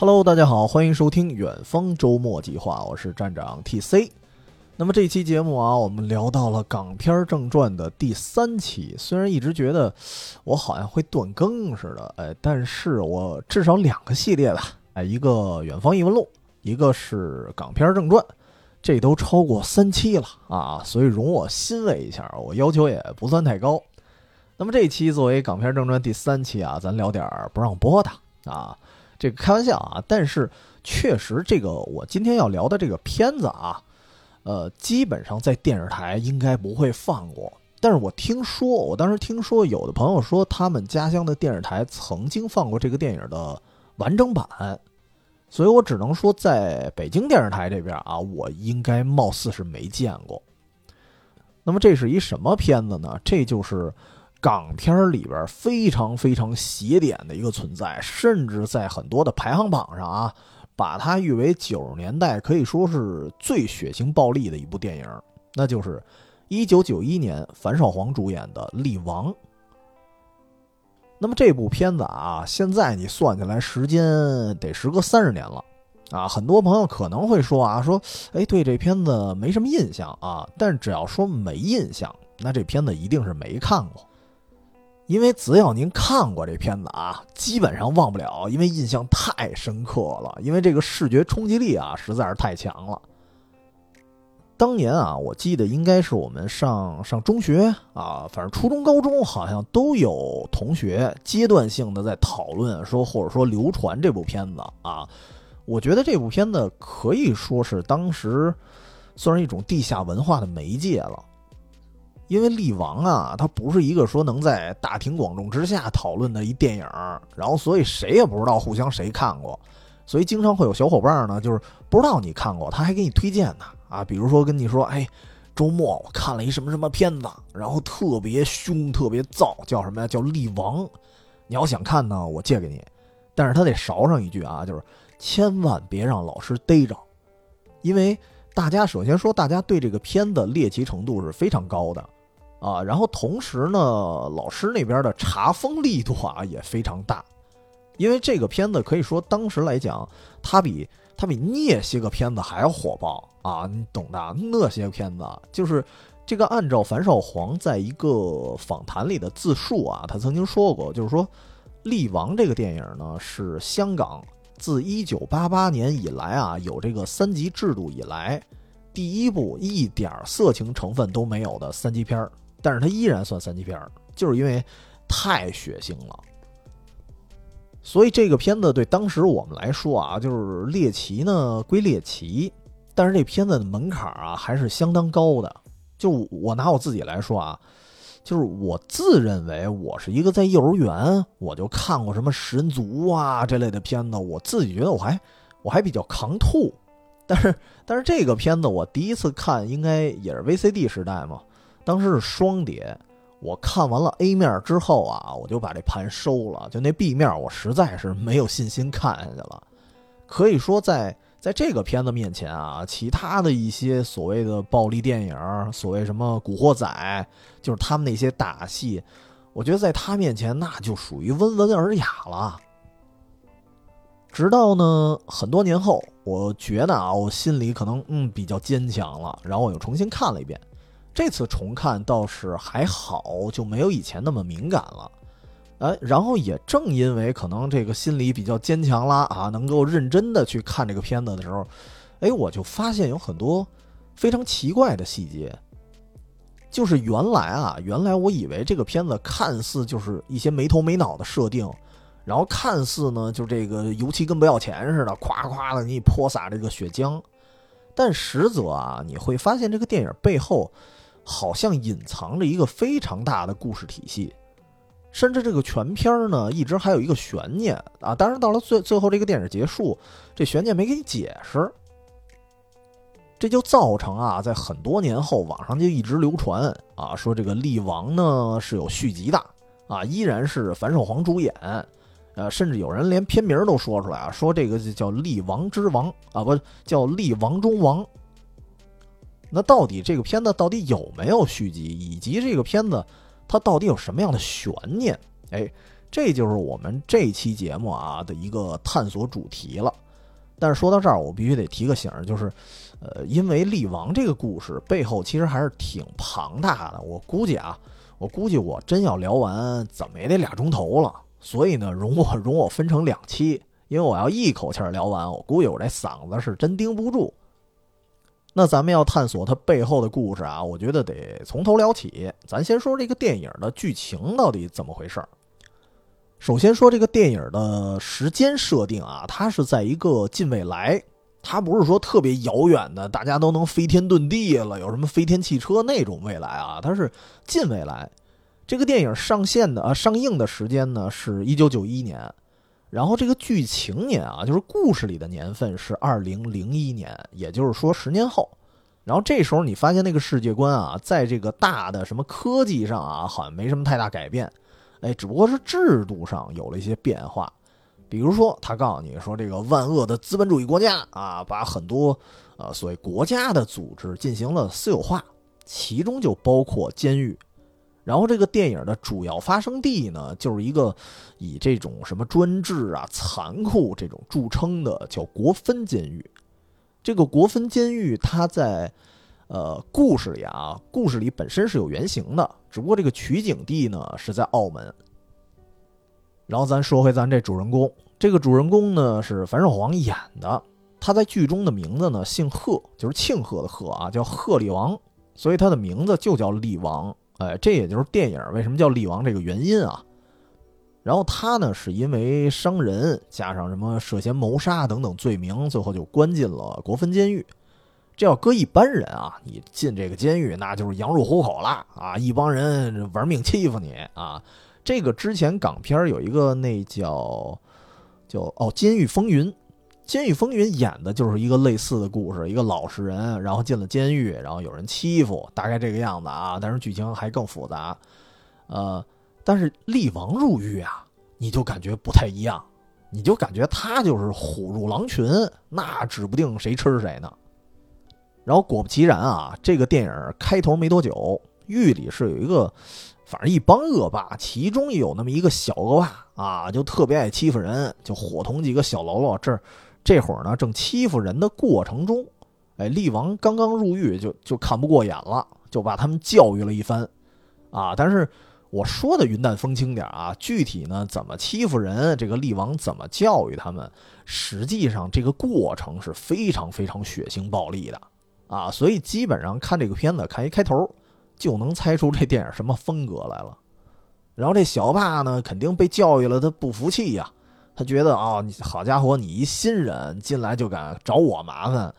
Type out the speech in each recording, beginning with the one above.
Hello，大家好，欢迎收听远方周末计划，我是站长 TC。那么这期节目啊，我们聊到了港片正传的第三期。虽然一直觉得我好像会断更似的，哎，但是我至少两个系列吧，哎，一个远方异闻录，一个是港片正传，这都超过三期了啊，所以容我欣慰一下，我要求也不算太高。那么这期作为港片正传第三期啊，咱聊点不让播的啊。这个开玩笑啊，但是确实，这个我今天要聊的这个片子啊，呃，基本上在电视台应该不会放过。但是我听说，我当时听说有的朋友说，他们家乡的电视台曾经放过这个电影的完整版，所以我只能说，在北京电视台这边啊，我应该貌似是没见过。那么这是一什么片子呢？这就是。港片里边非常非常邪典的一个存在，甚至在很多的排行榜上啊，把它誉为九十年代可以说是最血腥暴力的一部电影，那就是一九九一年樊少皇主演的《力王》。那么这部片子啊，现在你算起来时间得时隔三十年了啊，很多朋友可能会说啊，说哎对这片子没什么印象啊，但只要说没印象，那这片子一定是没看过。因为只要您看过这片子啊，基本上忘不了，因为印象太深刻了。因为这个视觉冲击力啊，实在是太强了。当年啊，我记得应该是我们上上中学啊，反正初中、高中好像都有同学阶段性的在讨论说，或者说流传这部片子啊。我觉得这部片子可以说是当时算是一种地下文化的媒介了。因为《力王》啊，它不是一个说能在大庭广众之下讨论的一电影，然后所以谁也不知道互相谁看过，所以经常会有小伙伴呢，就是不知道你看过，他还给你推荐呢啊，比如说跟你说，哎，周末我看了一什么什么片子，然后特别凶，特别燥，叫什么呀？叫《力王》，你要想看呢，我借给你，但是他得勺上一句啊，就是千万别让老师逮着，因为大家首先说，大家对这个片子猎奇程度是非常高的。啊，然后同时呢，老师那边的查封力度啊也非常大，因为这个片子可以说当时来讲，它比它比那些个片子还要火爆啊，你懂的。那些片子就是这个，按照樊少皇在一个访谈里的自述啊，他曾经说过，就是说《力王》这个电影呢，是香港自一九八八年以来啊有这个三级制度以来第一部一点色情成分都没有的三级片儿。但是它依然算三级片儿，就是因为太血腥了。所以这个片子对当时我们来说啊，就是猎奇呢归猎奇，但是这片子的门槛啊还是相当高的。就我拿我自己来说啊，就是我自认为我是一个在幼儿园我就看过什么食人族啊这类的片子，我自己觉得我还我还比较扛吐。但是但是这个片子我第一次看应该也是 VCD 时代嘛。当时是双碟，我看完了 A 面之后啊，我就把这盘收了。就那 B 面，我实在是没有信心看下去了。可以说，在在这个片子面前啊，其他的一些所谓的暴力电影，所谓什么《古惑仔》，就是他们那些打戏，我觉得在他面前那就属于温文尔雅了。直到呢很多年后，我觉得啊，我心里可能嗯比较坚强了，然后我又重新看了一遍。这次重看倒是还好，就没有以前那么敏感了，哎，然后也正因为可能这个心理比较坚强啦啊，能够认真的去看这个片子的时候，哎，我就发现有很多非常奇怪的细节，就是原来啊，原来我以为这个片子看似就是一些没头没脑的设定，然后看似呢就这个油漆跟不要钱似的，夸夸的你泼洒这个血浆，但实则啊，你会发现这个电影背后。好像隐藏着一个非常大的故事体系，甚至这个全片呢一直还有一个悬念啊！当然到了最最后这个电影结束，这悬念没给你解释，这就造成啊，在很多年后网上就一直流传啊，说这个《力王》呢是有续集的啊，依然是樊少皇主演，呃，甚至有人连片名都说出来啊，说这个叫《力王之王》啊，不叫《力王中王》。那到底这个片子到底有没有续集，以及这个片子它到底有什么样的悬念？哎，这就是我们这期节目啊的一个探索主题了。但是说到这儿，我必须得提个醒，就是，呃，因为力王这个故事背后其实还是挺庞大的，我估计啊，我估计我真要聊完，怎么也得俩钟头了。所以呢，容我容我分成两期，因为我要一口气儿聊完，我估计我这嗓子是真盯不住。那咱们要探索它背后的故事啊，我觉得得从头聊起。咱先说这个电影的剧情到底怎么回事儿。首先说这个电影的时间设定啊，它是在一个近未来，它不是说特别遥远的，大家都能飞天遁地了，有什么飞天汽车那种未来啊，它是近未来。这个电影上线的啊，上映的时间呢是一九九一年，然后这个剧情年啊，就是故事里的年份是二零零一年，也就是说十年后。然后这时候你发现那个世界观啊，在这个大的什么科技上啊，好像没什么太大改变，哎，只不过是制度上有了一些变化。比如说，他告诉你说，这个万恶的资本主义国家啊，把很多呃所谓国家的组织进行了私有化，其中就包括监狱。然后这个电影的主要发生地呢，就是一个以这种什么专制啊、残酷这种著称的叫国分监狱。这个国分监狱，它在呃故事里啊，故事里本身是有原型的，只不过这个取景地呢是在澳门。然后咱说回咱这主人公，这个主人公呢是樊少皇演的，他在剧中的名字呢姓贺，就是庆贺的贺啊，叫贺立王，所以他的名字就叫立王。哎，这也就是电影为什么叫力王这个原因啊。然后他呢，是因为伤人加上什么涉嫌谋杀等等罪名，最后就关进了国分监狱。这要搁一般人啊，你进这个监狱那就是羊入虎口了啊！一帮人玩命欺负你啊！这个之前港片有一个那叫叫哦《监狱风云》。《监狱风云》演的就是一个类似的故事，一个老实人，然后进了监狱，然后有人欺负，大概这个样子啊。但是剧情还更复杂，呃，但是厉王入狱啊，你就感觉不太一样，你就感觉他就是虎入狼群，那指不定谁吃谁呢。然后果不其然啊，这个电影开头没多久，狱里是有一个，反正一帮恶霸，其中有那么一个小恶霸啊，就特别爱欺负人，就伙同几个小喽啰这。这会儿呢，正欺负人的过程中，哎，厉王刚刚入狱，就就看不过眼了，就把他们教育了一番，啊！但是我说的云淡风轻点啊，具体呢怎么欺负人，这个厉王怎么教育他们，实际上这个过程是非常非常血腥暴力的，啊！所以基本上看这个片子，看一开头就能猜出这电影什么风格来了。然后这小霸呢，肯定被教育了，他不服气呀。他觉得啊，你好家伙，你一新人进来就敢找我麻烦，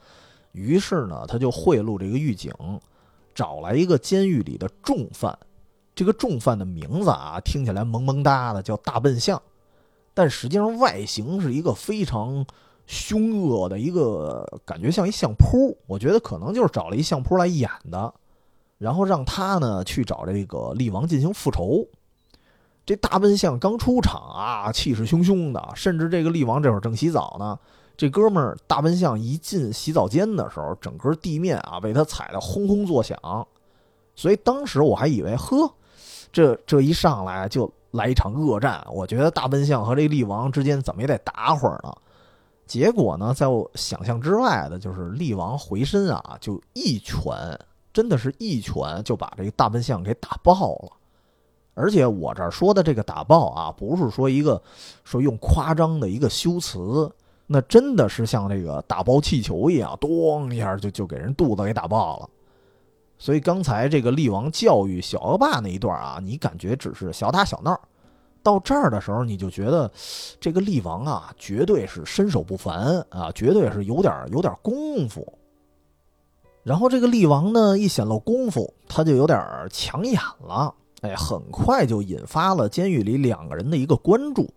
于是呢，他就贿赂这个狱警，找来一个监狱里的重犯。这个重犯的名字啊，听起来萌萌哒的，叫大笨象，但实际上外形是一个非常凶恶的一个，感觉像一相扑。我觉得可能就是找了一相扑来演的，然后让他呢去找这个厉王进行复仇。这大笨象刚出场啊，气势汹汹的，甚至这个厉王这会儿正洗澡呢。这哥们儿大笨象一进洗澡间的时候，整个地面啊被他踩得轰轰作响。所以当时我还以为，呵，这这一上来就来一场恶战。我觉得大笨象和这厉王之间怎么也得打会儿呢。结果呢，在我想象之外的就是厉王回身啊，就一拳，真的是一拳就把这个大笨象给打爆了。而且我这儿说的这个打爆啊，不是说一个说用夸张的一个修辞，那真的是像这个打爆气球一样，咚一下就就给人肚子给打爆了。所以刚才这个厉王教育小恶霸那一段啊，你感觉只是小打小闹，到这儿的时候你就觉得这个厉王啊，绝对是身手不凡啊，绝对是有点有点功夫。然后这个厉王呢，一显露功夫，他就有点抢眼了。哎，很快就引发了监狱里两个人的一个关注。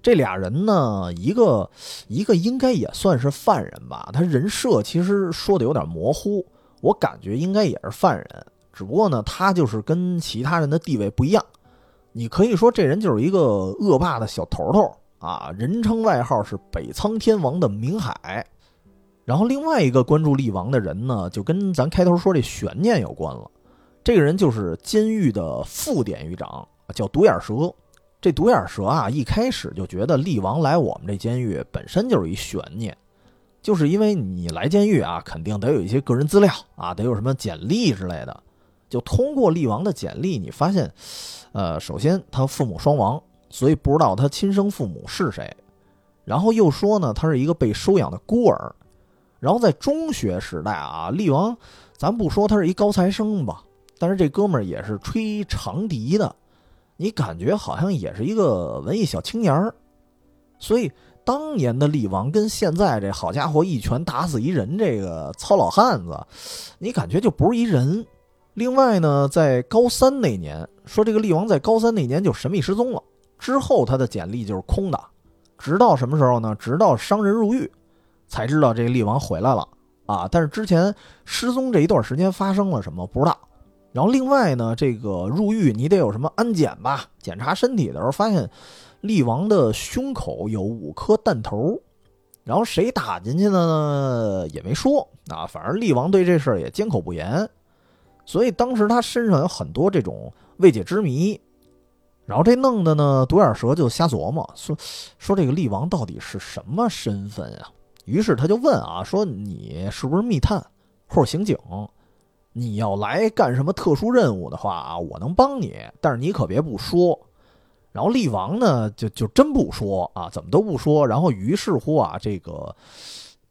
这俩人呢，一个一个应该也算是犯人吧，他人设其实说的有点模糊，我感觉应该也是犯人，只不过呢，他就是跟其他人的地位不一样。你可以说这人就是一个恶霸的小头头啊，人称外号是北苍天王的明海。然后另外一个关注力王的人呢，就跟咱开头说这悬念有关了。这个人就是监狱的副典狱长，叫独眼蛇。这独眼蛇啊，一开始就觉得厉王来我们这监狱本身就是一悬念，就是因为你来监狱啊，肯定得有一些个人资料啊，得有什么简历之类的。就通过厉王的简历，你发现，呃，首先他父母双亡，所以不知道他亲生父母是谁。然后又说呢，他是一个被收养的孤儿。然后在中学时代啊，厉王，咱不说他是一高材生吧，但是这哥们儿也是吹长笛的。你感觉好像也是一个文艺小青年儿，所以当年的厉王跟现在这好家伙一拳打死一人这个糙老汉子，你感觉就不是一人。另外呢，在高三那年，说这个厉王在高三那年就神秘失踪了，之后他的简历就是空的，直到什么时候呢？直到商人入狱，才知道这个厉王回来了啊！但是之前失踪这一段时间发生了什么不知道。然后另外呢，这个入狱你得有什么安检吧？检查身体的时候发现，厉王的胸口有五颗弹头，然后谁打进去的呢？也没说啊。反正厉王对这事儿也缄口不言，所以当时他身上有很多这种未解之谜。然后这弄的呢，独眼蛇就瞎琢磨，说说这个厉王到底是什么身份啊？于是他就问啊，说你是不是密探或者刑警？你要来干什么特殊任务的话啊，我能帮你，但是你可别不说。然后厉王呢，就就真不说啊，怎么都不说。然后于是乎啊，这个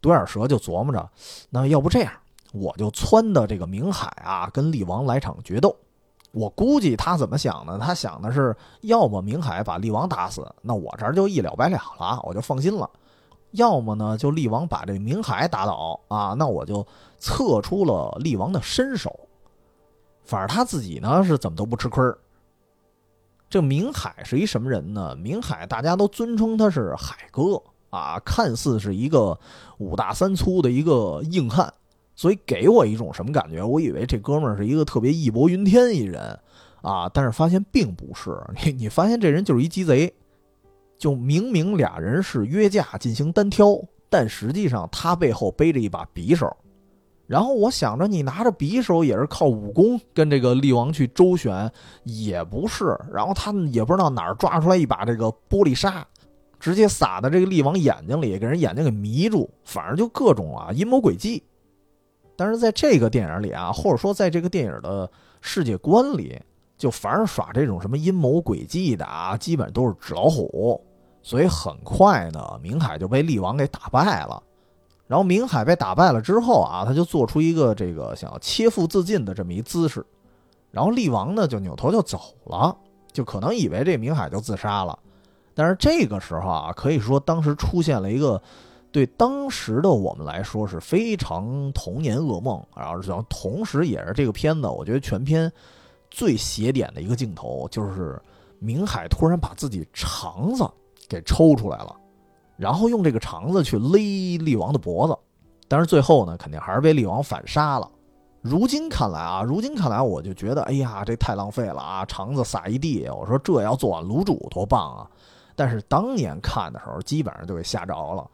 独眼蛇就琢磨着，那要不这样，我就撺掇这个明海啊，跟厉王来场决斗。我估计他怎么想呢？他想的是，要么明海把厉王打死，那我这儿就一了百了了，我就放心了。要么呢，就厉王把这明海打倒啊，那我就测出了厉王的身手。反正他自己呢是怎么都不吃亏这明海是一什么人呢？明海大家都尊称他是海哥啊，看似是一个五大三粗的一个硬汉，所以给我一种什么感觉？我以为这哥们儿是一个特别义薄云天一人啊，但是发现并不是。你你发现这人就是一鸡贼。就明明俩人是约架进行单挑，但实际上他背后背着一把匕首。然后我想着，你拿着匕首也是靠武功跟这个厉王去周旋，也不是。然后他们也不知道哪儿抓出来一把这个玻璃沙，直接撒在这个厉王眼睛里，给人眼睛给迷住。反正就各种啊阴谋诡计。但是在这个电影里啊，或者说在这个电影的世界观里，就凡是耍这种什么阴谋诡计的啊，基本都是纸老虎。所以很快呢，明海就被厉王给打败了。然后明海被打败了之后啊，他就做出一个这个想要切腹自尽的这么一姿势。然后厉王呢就扭头就走了，就可能以为这明海就自杀了。但是这个时候啊，可以说当时出现了一个对当时的我们来说是非常童年噩梦，然后同时也是这个片子我觉得全片最写点的一个镜头，就是明海突然把自己肠子。给抽出来了，然后用这个肠子去勒厉王的脖子，但是最后呢，肯定还是被厉王反杀了。如今看来啊，如今看来，我就觉得，哎呀，这太浪费了啊！肠子撒一地，我说这要做碗卤煮多棒啊！但是当年看的时候，基本上就给吓着了。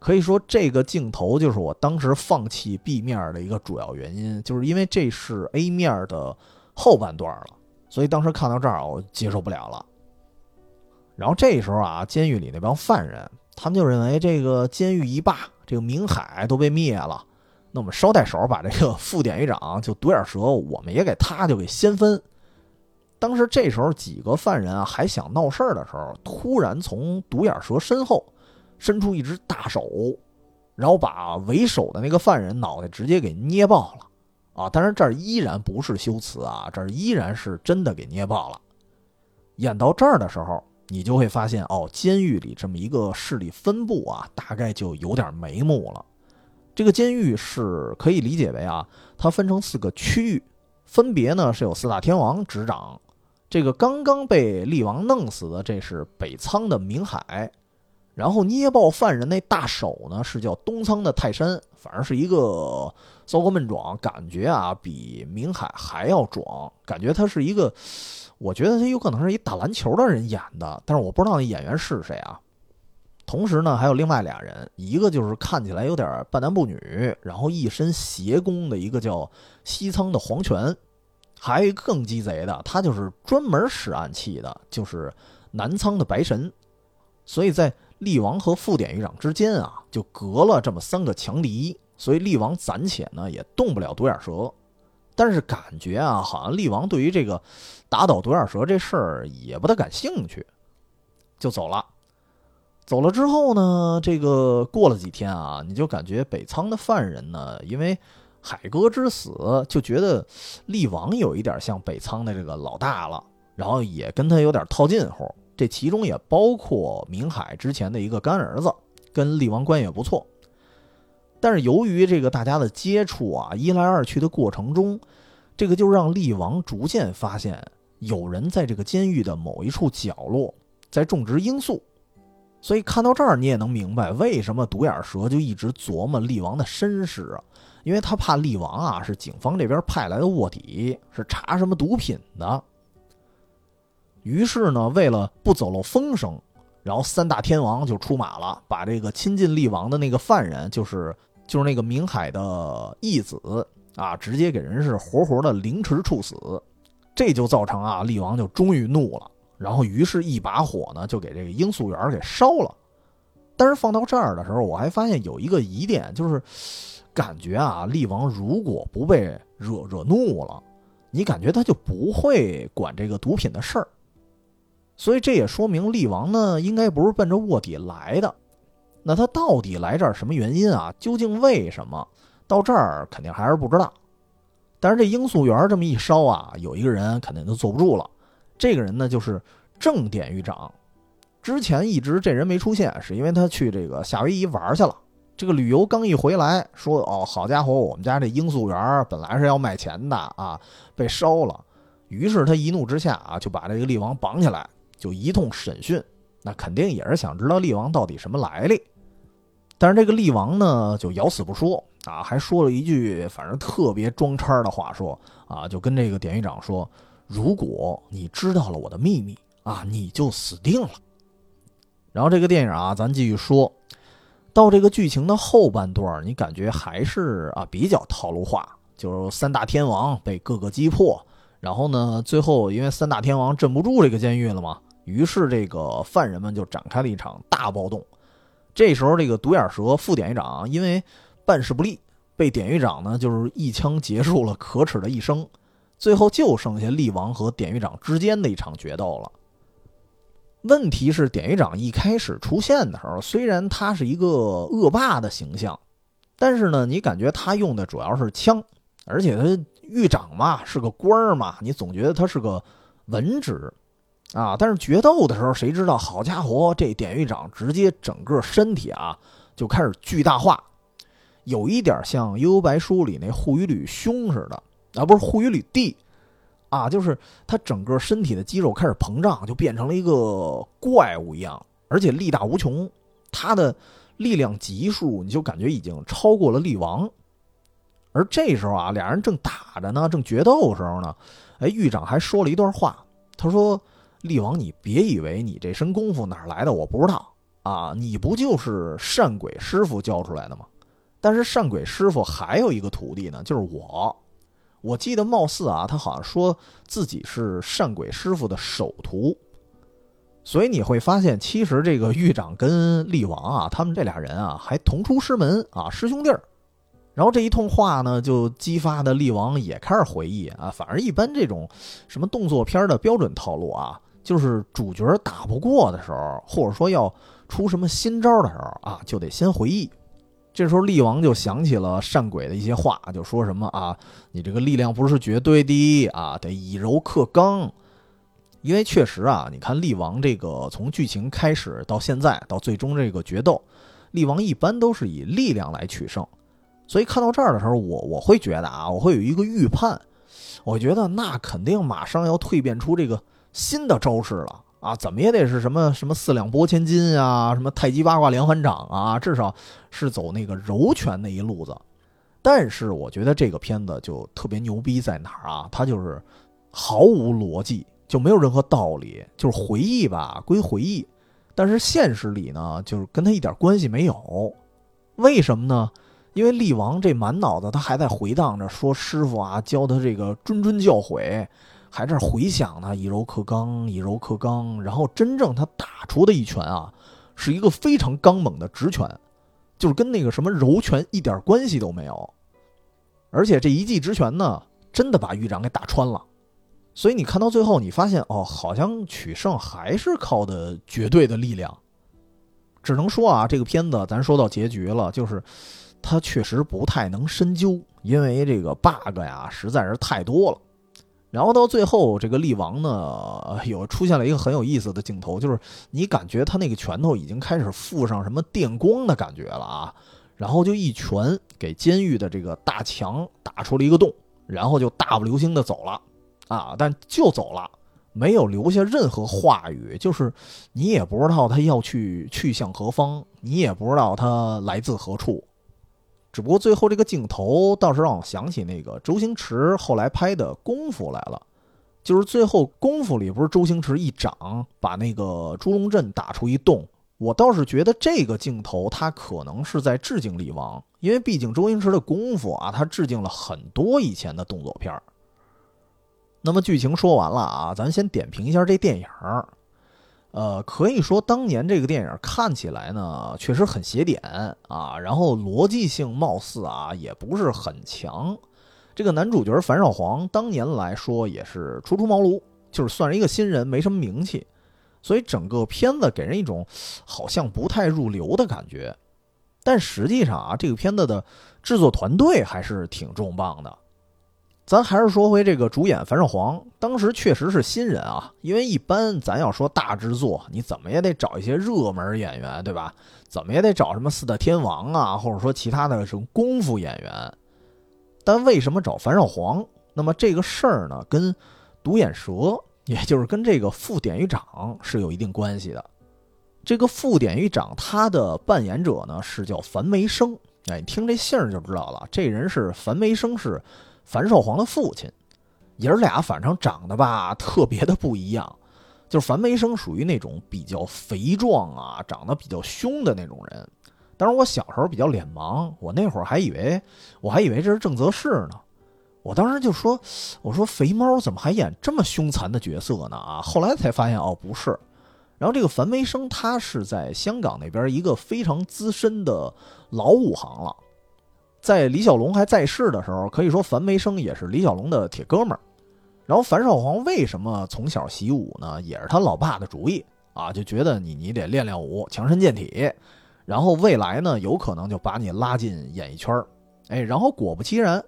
可以说，这个镜头就是我当时放弃 B 面的一个主要原因，就是因为这是 A 面的后半段了，所以当时看到这儿，我接受不了了。然后这时候啊，监狱里那帮犯人，他们就认为这个监狱一霸，这个明海都被灭了，那我们捎带手把这个副典狱长就独眼蛇，我们也给他就给掀分。当时这时候几个犯人啊还想闹事儿的时候，突然从独眼蛇身后伸出一只大手，然后把为首的那个犯人脑袋直接给捏爆了啊！但是这儿依然不是修辞啊，这儿依然是真的给捏爆了。演到这儿的时候。你就会发现哦，监狱里这么一个势力分布啊，大概就有点眉目了。这个监狱是可以理解为啊，它分成四个区域，分别呢是有四大天王执掌。这个刚刚被厉王弄死的，这是北仓的明海。然后捏爆犯人那大手呢，是叫东仓的泰山，反正是一个骚高闷壮，感觉啊比明海还要壮，感觉他是一个。我觉得他有可能是一打篮球的人演的，但是我不知道那演员是谁啊。同时呢，还有另外俩人，一个就是看起来有点半男不女，然后一身邪功的一个叫西仓的黄泉，还有一个更鸡贼的，他就是专门使暗器的，就是南仓的白神。所以在厉王和副典狱长之间啊，就隔了这么三个强敌，所以厉王暂且呢也动不了独眼蛇。但是感觉啊，好像厉王对于这个打倒独眼蛇这事儿也不太感兴趣，就走了。走了之后呢，这个过了几天啊，你就感觉北仓的犯人呢，因为海哥之死，就觉得厉王有一点像北仓的这个老大了，然后也跟他有点套近乎。这其中也包括明海之前的一个干儿子，跟厉王关系也不错。但是由于这个大家的接触啊，一来二去的过程中，这个就让厉王逐渐发现有人在这个监狱的某一处角落在种植罂粟。所以看到这儿，你也能明白为什么独眼蛇就一直琢磨厉王的身世啊，因为他怕厉王啊是警方这边派来的卧底，是查什么毒品的。于是呢，为了不走漏风声，然后三大天王就出马了，把这个亲近厉王的那个犯人，就是。就是那个明海的义子啊，直接给人是活活的凌迟处死，这就造成啊，厉王就终于怒了，然后于是一把火呢就给这个罂粟园给烧了。但是放到这儿的时候，我还发现有一个疑点，就是感觉啊，厉王如果不被惹惹怒了，你感觉他就不会管这个毒品的事儿，所以这也说明厉王呢应该不是奔着卧底来的。那他到底来这儿什么原因啊？究竟为什么到这儿肯定还是不知道。但是这罂粟园这么一烧啊，有一个人肯定就坐不住了。这个人呢，就是郑典狱长。之前一直这人没出现，是因为他去这个夏威夷玩去了。这个旅游刚一回来，说：“哦，好家伙，我们家这罂粟园本来是要卖钱的啊，被烧了。”于是他一怒之下啊，就把这个厉王绑起来，就一通审讯。那肯定也是想知道厉王到底什么来历。但是这个厉王呢，就咬死不说啊，还说了一句反正特别装叉的话，说啊，就跟这个典狱长说，如果你知道了我的秘密啊，你就死定了。然后这个电影啊，咱继续说到这个剧情的后半段，你感觉还是啊比较套路化，就是三大天王被各个击破，然后呢，最后因为三大天王镇不住这个监狱了嘛，于是这个犯人们就展开了一场大暴动。这时候，这个独眼蛇副典狱长因为办事不力，被典狱长呢就是一枪结束了可耻的一生。最后就剩下厉王和典狱长之间的一场决斗了。问题是，典狱长一开始出现的时候，虽然他是一个恶霸的形象，但是呢，你感觉他用的主要是枪，而且他狱长嘛是个官儿嘛，你总觉得他是个文职。啊！但是决斗的时候，谁知道？好家伙，这典狱长直接整个身体啊就开始巨大化，有一点像《幽游白书》里那护羽吕兄似的啊，不是护羽吕弟啊，就是他整个身体的肌肉开始膨胀，就变成了一个怪物一样，而且力大无穷。他的力量级数，你就感觉已经超过了力王。而这时候啊，俩人正打着呢，正决斗的时候呢，哎，狱长还说了一段话，他说。厉王，你别以为你这身功夫哪来的，我不知道啊！你不就是善鬼师傅教出来的吗？但是善鬼师傅还有一个徒弟呢，就是我。我记得貌似啊，他好像说自己是善鬼师傅的首徒。所以你会发现，其实这个狱长跟厉王啊，他们这俩人啊，还同出师门啊，师兄弟儿。然后这一通话呢，就激发的厉王也开始回忆啊，反正一般这种什么动作片的标准套路啊。就是主角打不过的时候，或者说要出什么新招的时候啊，就得先回忆。这时候厉王就想起了善鬼的一些话，就说什么啊，你这个力量不是绝对的啊，得以柔克刚。因为确实啊，你看厉王这个从剧情开始到现在到最终这个决斗，厉王一般都是以力量来取胜。所以看到这儿的时候，我我会觉得啊，我会有一个预判，我觉得那肯定马上要蜕变出这个。新的招式了啊，怎么也得是什么什么四两拨千斤啊，什么太极八卦连环掌啊，至少是走那个柔拳那一路子。但是我觉得这个片子就特别牛逼在哪儿啊？它就是毫无逻辑，就没有任何道理，就是回忆吧归回忆，但是现实里呢，就是跟他一点关系没有。为什么呢？因为厉王这满脑子他还在回荡着，说师傅啊教他这个谆谆教诲，还在回想呢，以柔克刚，以柔克刚。然后真正他打出的一拳啊，是一个非常刚猛的直拳，就是跟那个什么柔拳一点关系都没有。而且这一记直拳呢，真的把狱长给打穿了。所以你看到最后，你发现哦，好像取胜还是靠的绝对的力量。只能说啊，这个片子咱说到结局了，就是。他确实不太能深究，因为这个 bug 呀实在是太多了。然后到最后，这个力王呢，有出现了一个很有意思的镜头，就是你感觉他那个拳头已经开始附上什么电光的感觉了啊，然后就一拳给监狱的这个大墙打出了一个洞，然后就大步流星的走了啊，但就走了，没有留下任何话语，就是你也不知道他要去去向何方，你也不知道他来自何处。只不过最后这个镜头倒是让我想起那个周星驰后来拍的《功夫》来了，就是最后《功夫》里不是周星驰一掌把那个朱龙镇打出一洞，我倒是觉得这个镜头他可能是在致敬李王，因为毕竟周星驰的《功夫》啊，他致敬了很多以前的动作片儿。那么剧情说完了啊，咱先点评一下这电影呃，可以说当年这个电影看起来呢，确实很写点啊，然后逻辑性貌似啊也不是很强。这个男主角樊少皇当年来说也是初出茅庐，就是算是一个新人，没什么名气，所以整个片子给人一种好像不太入流的感觉。但实际上啊，这个片子的制作团队还是挺重磅的。咱还是说回这个主演樊少皇，当时确实是新人啊。因为一般咱要说大制作，你怎么也得找一些热门演员，对吧？怎么也得找什么四大天王啊，或者说其他的什么功夫演员。但为什么找樊少皇？那么这个事儿呢，跟独眼蛇，也就是跟这个副典狱长是有一定关系的。这个副典狱长他的扮演者呢是叫樊梅生，哎，你听这姓儿就知道了，这人是樊梅生是。樊少皇的父亲，爷儿俩反正长得吧特别的不一样，就是樊梅生属于那种比较肥壮啊，长得比较凶的那种人。当然我小时候比较脸盲，我那会儿还以为我还以为这是郑则仕呢。我当时就说：“我说肥猫怎么还演这么凶残的角色呢？”啊，后来才发现哦不是。然后这个樊梅生他是在香港那边一个非常资深的老武行了。在李小龙还在世的时候，可以说樊梅生也是李小龙的铁哥们儿。然后樊少皇为什么从小习武呢？也是他老爸的主意啊，就觉得你你得练练武，强身健体，然后未来呢有可能就把你拉进演艺圈儿。哎，然后果不其然，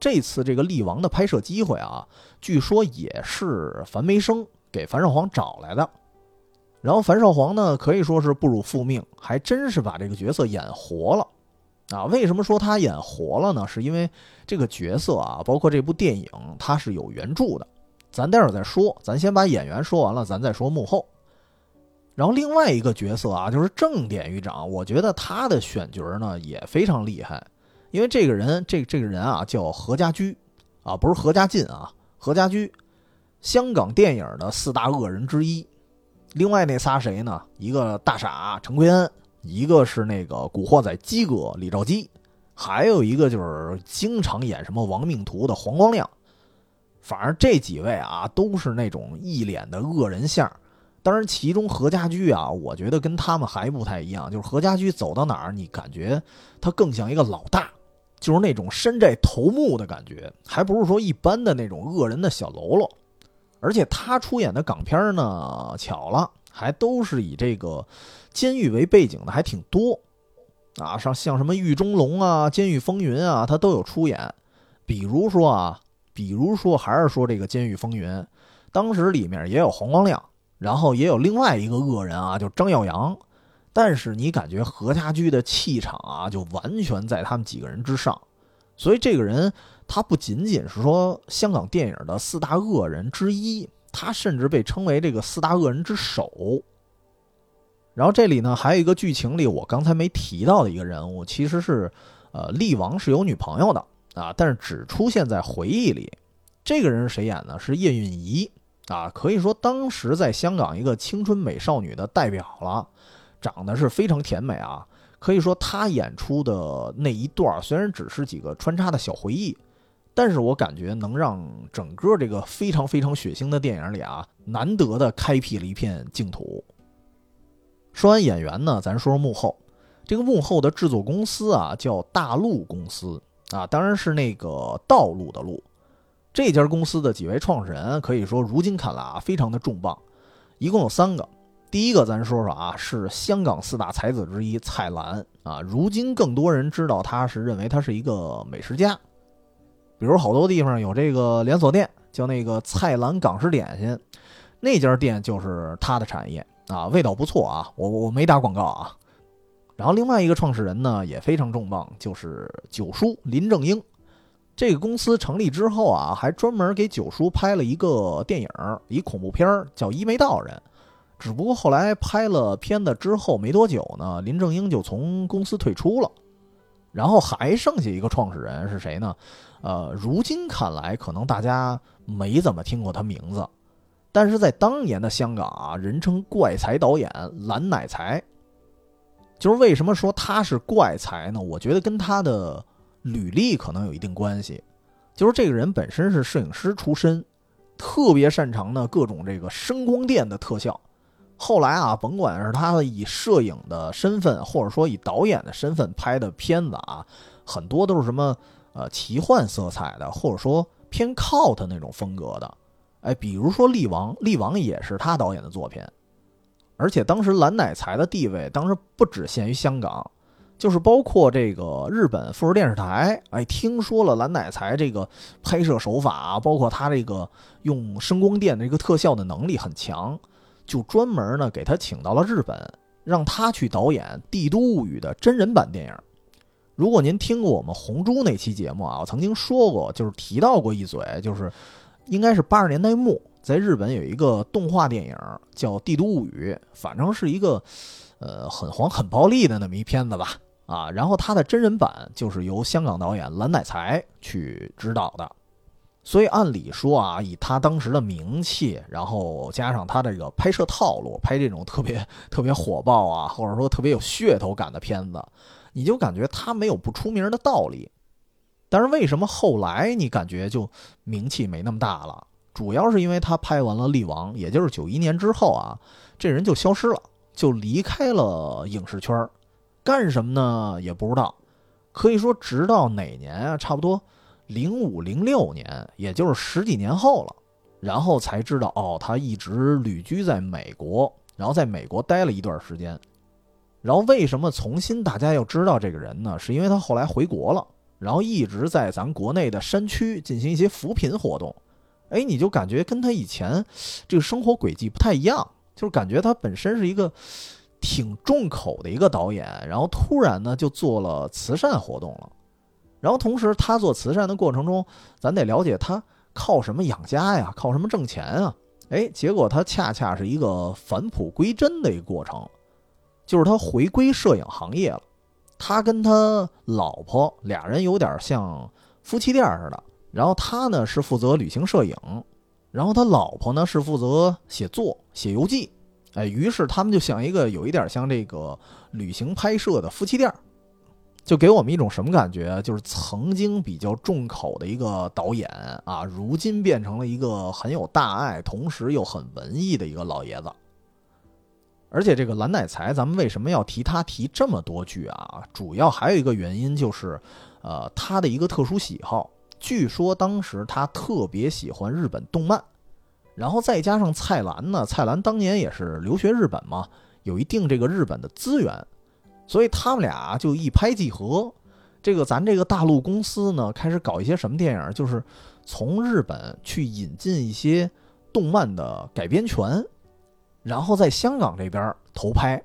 这次这个力王的拍摄机会啊，据说也是樊梅生给樊少皇找来的。然后樊少皇呢可以说是不辱父命，还真是把这个角色演活了。啊，为什么说他演活了呢？是因为这个角色啊，包括这部电影，它是有原著的。咱待会儿再说，咱先把演员说完了，咱再说幕后。然后另外一个角色啊，就是正典狱长，我觉得他的选角呢也非常厉害，因为这个人，这这个人啊叫何家驹，啊不是何家劲啊，何家驹，香港电影的四大恶人之一。另外那仨谁呢？一个大傻陈奎恩。一个是那个古惑仔鸡哥李兆基，还有一个就是经常演什么亡命徒的黄光亮。反正这几位啊，都是那种一脸的恶人相。当然，其中何家驹啊，我觉得跟他们还不太一样，就是何家驹走到哪儿，你感觉他更像一个老大，就是那种山寨头目的感觉，还不是说一般的那种恶人的小喽啰。而且他出演的港片呢，巧了，还都是以这个。监狱为背景的还挺多，啊，像像什么《狱中龙》啊，《监狱风云》啊，他都有出演。比如说啊，比如说还是说这个《监狱风云》，当时里面也有黄光亮，然后也有另外一个恶人啊，就张耀扬。但是你感觉何家驹的气场啊，就完全在他们几个人之上。所以这个人他不仅仅是说香港电影的四大恶人之一，他甚至被称为这个四大恶人之首。然后这里呢，还有一个剧情里我刚才没提到的一个人物，其实是，呃，厉王是有女朋友的啊，但是只出现在回忆里。这个人是谁演的？是叶蕴仪啊，可以说当时在香港一个青春美少女的代表了，长得是非常甜美啊，可以说他演出的那一段虽然只是几个穿插的小回忆，但是我感觉能让整个这个非常非常血腥的电影里啊，难得的开辟了一片净土。说完演员呢，咱说说幕后。这个幕后的制作公司啊，叫大陆公司啊，当然是那个道路的路。这家公司的几位创始人，可以说如今看来啊，非常的重磅，一共有三个。第一个咱说说啊，是香港四大才子之一蔡澜啊。如今更多人知道他是认为他是一个美食家，比如好多地方有这个连锁店叫那个蔡澜港式点心，那家店就是他的产业啊，味道不错啊。我我没打广告啊。然后另外一个创始人呢也非常重磅，就是九叔林正英。这个公司成立之后啊，还专门给九叔拍了一个电影，一恐怖片叫《一眉道人》。只不过后来拍了片子之后没多久呢，林正英就从公司退出了，然后还剩下一个创始人是谁呢？呃，如今看来可能大家没怎么听过他名字，但是在当年的香港啊，人称怪才导演蓝乃才。就是为什么说他是怪才呢？我觉得跟他的履历可能有一定关系，就是这个人本身是摄影师出身，特别擅长呢各种这个声光电的特效。后来啊，甭管是他以摄影的身份，或者说以导演的身份拍的片子啊，很多都是什么呃奇幻色彩的，或者说偏 cult 那种风格的。哎，比如说《力王》，《力王》也是他导演的作品。而且当时蓝乃才的地位，当时不只限于香港，就是包括这个日本富士电视台。哎，听说了蓝乃才这个拍摄手法，包括他这个用声光电的这个特效的能力很强。就专门呢给他请到了日本，让他去导演《帝都物语》的真人版电影。如果您听过我们红猪那期节目啊，我曾经说过，就是提到过一嘴，就是应该是八十年代末，在日本有一个动画电影叫《帝都物语》，反正是一个呃很黄很暴力的那么一片子吧啊。然后它的真人版就是由香港导演蓝乃才去指导的。所以按理说啊，以他当时的名气，然后加上他这个拍摄套路，拍这种特别特别火爆啊，或者说特别有噱头感的片子，你就感觉他没有不出名的道理。但是为什么后来你感觉就名气没那么大了？主要是因为他拍完了《力王》，也就是九一年之后啊，这人就消失了，就离开了影视圈干什么呢？也不知道。可以说，直到哪年啊？差不多。零五零六年，也就是十几年后了，然后才知道哦，他一直旅居在美国，然后在美国待了一段时间。然后为什么重新大家要知道这个人呢？是因为他后来回国了，然后一直在咱国内的山区进行一些扶贫活动。哎，你就感觉跟他以前这个生活轨迹不太一样，就是感觉他本身是一个挺重口的一个导演，然后突然呢就做了慈善活动了。然后同时，他做慈善的过程中，咱得了解他靠什么养家呀？靠什么挣钱啊？哎，结果他恰恰是一个返璞归真的一个过程，就是他回归摄影行业了。他跟他老婆俩人有点像夫妻店似的。然后他呢是负责旅行摄影，然后他老婆呢是负责写作写游记。哎，于是他们就像一个有一点像这个旅行拍摄的夫妻店。就给我们一种什么感觉？就是曾经比较重口的一个导演啊，如今变成了一个很有大爱，同时又很文艺的一个老爷子。而且这个蓝乃才，咱们为什么要提他提这么多句啊？主要还有一个原因就是，呃，他的一个特殊喜好。据说当时他特别喜欢日本动漫，然后再加上蔡澜呢，蔡澜当年也是留学日本嘛，有一定这个日本的资源。所以他们俩就一拍即合，这个咱这个大陆公司呢，开始搞一些什么电影，就是从日本去引进一些动漫的改编权，然后在香港这边投拍。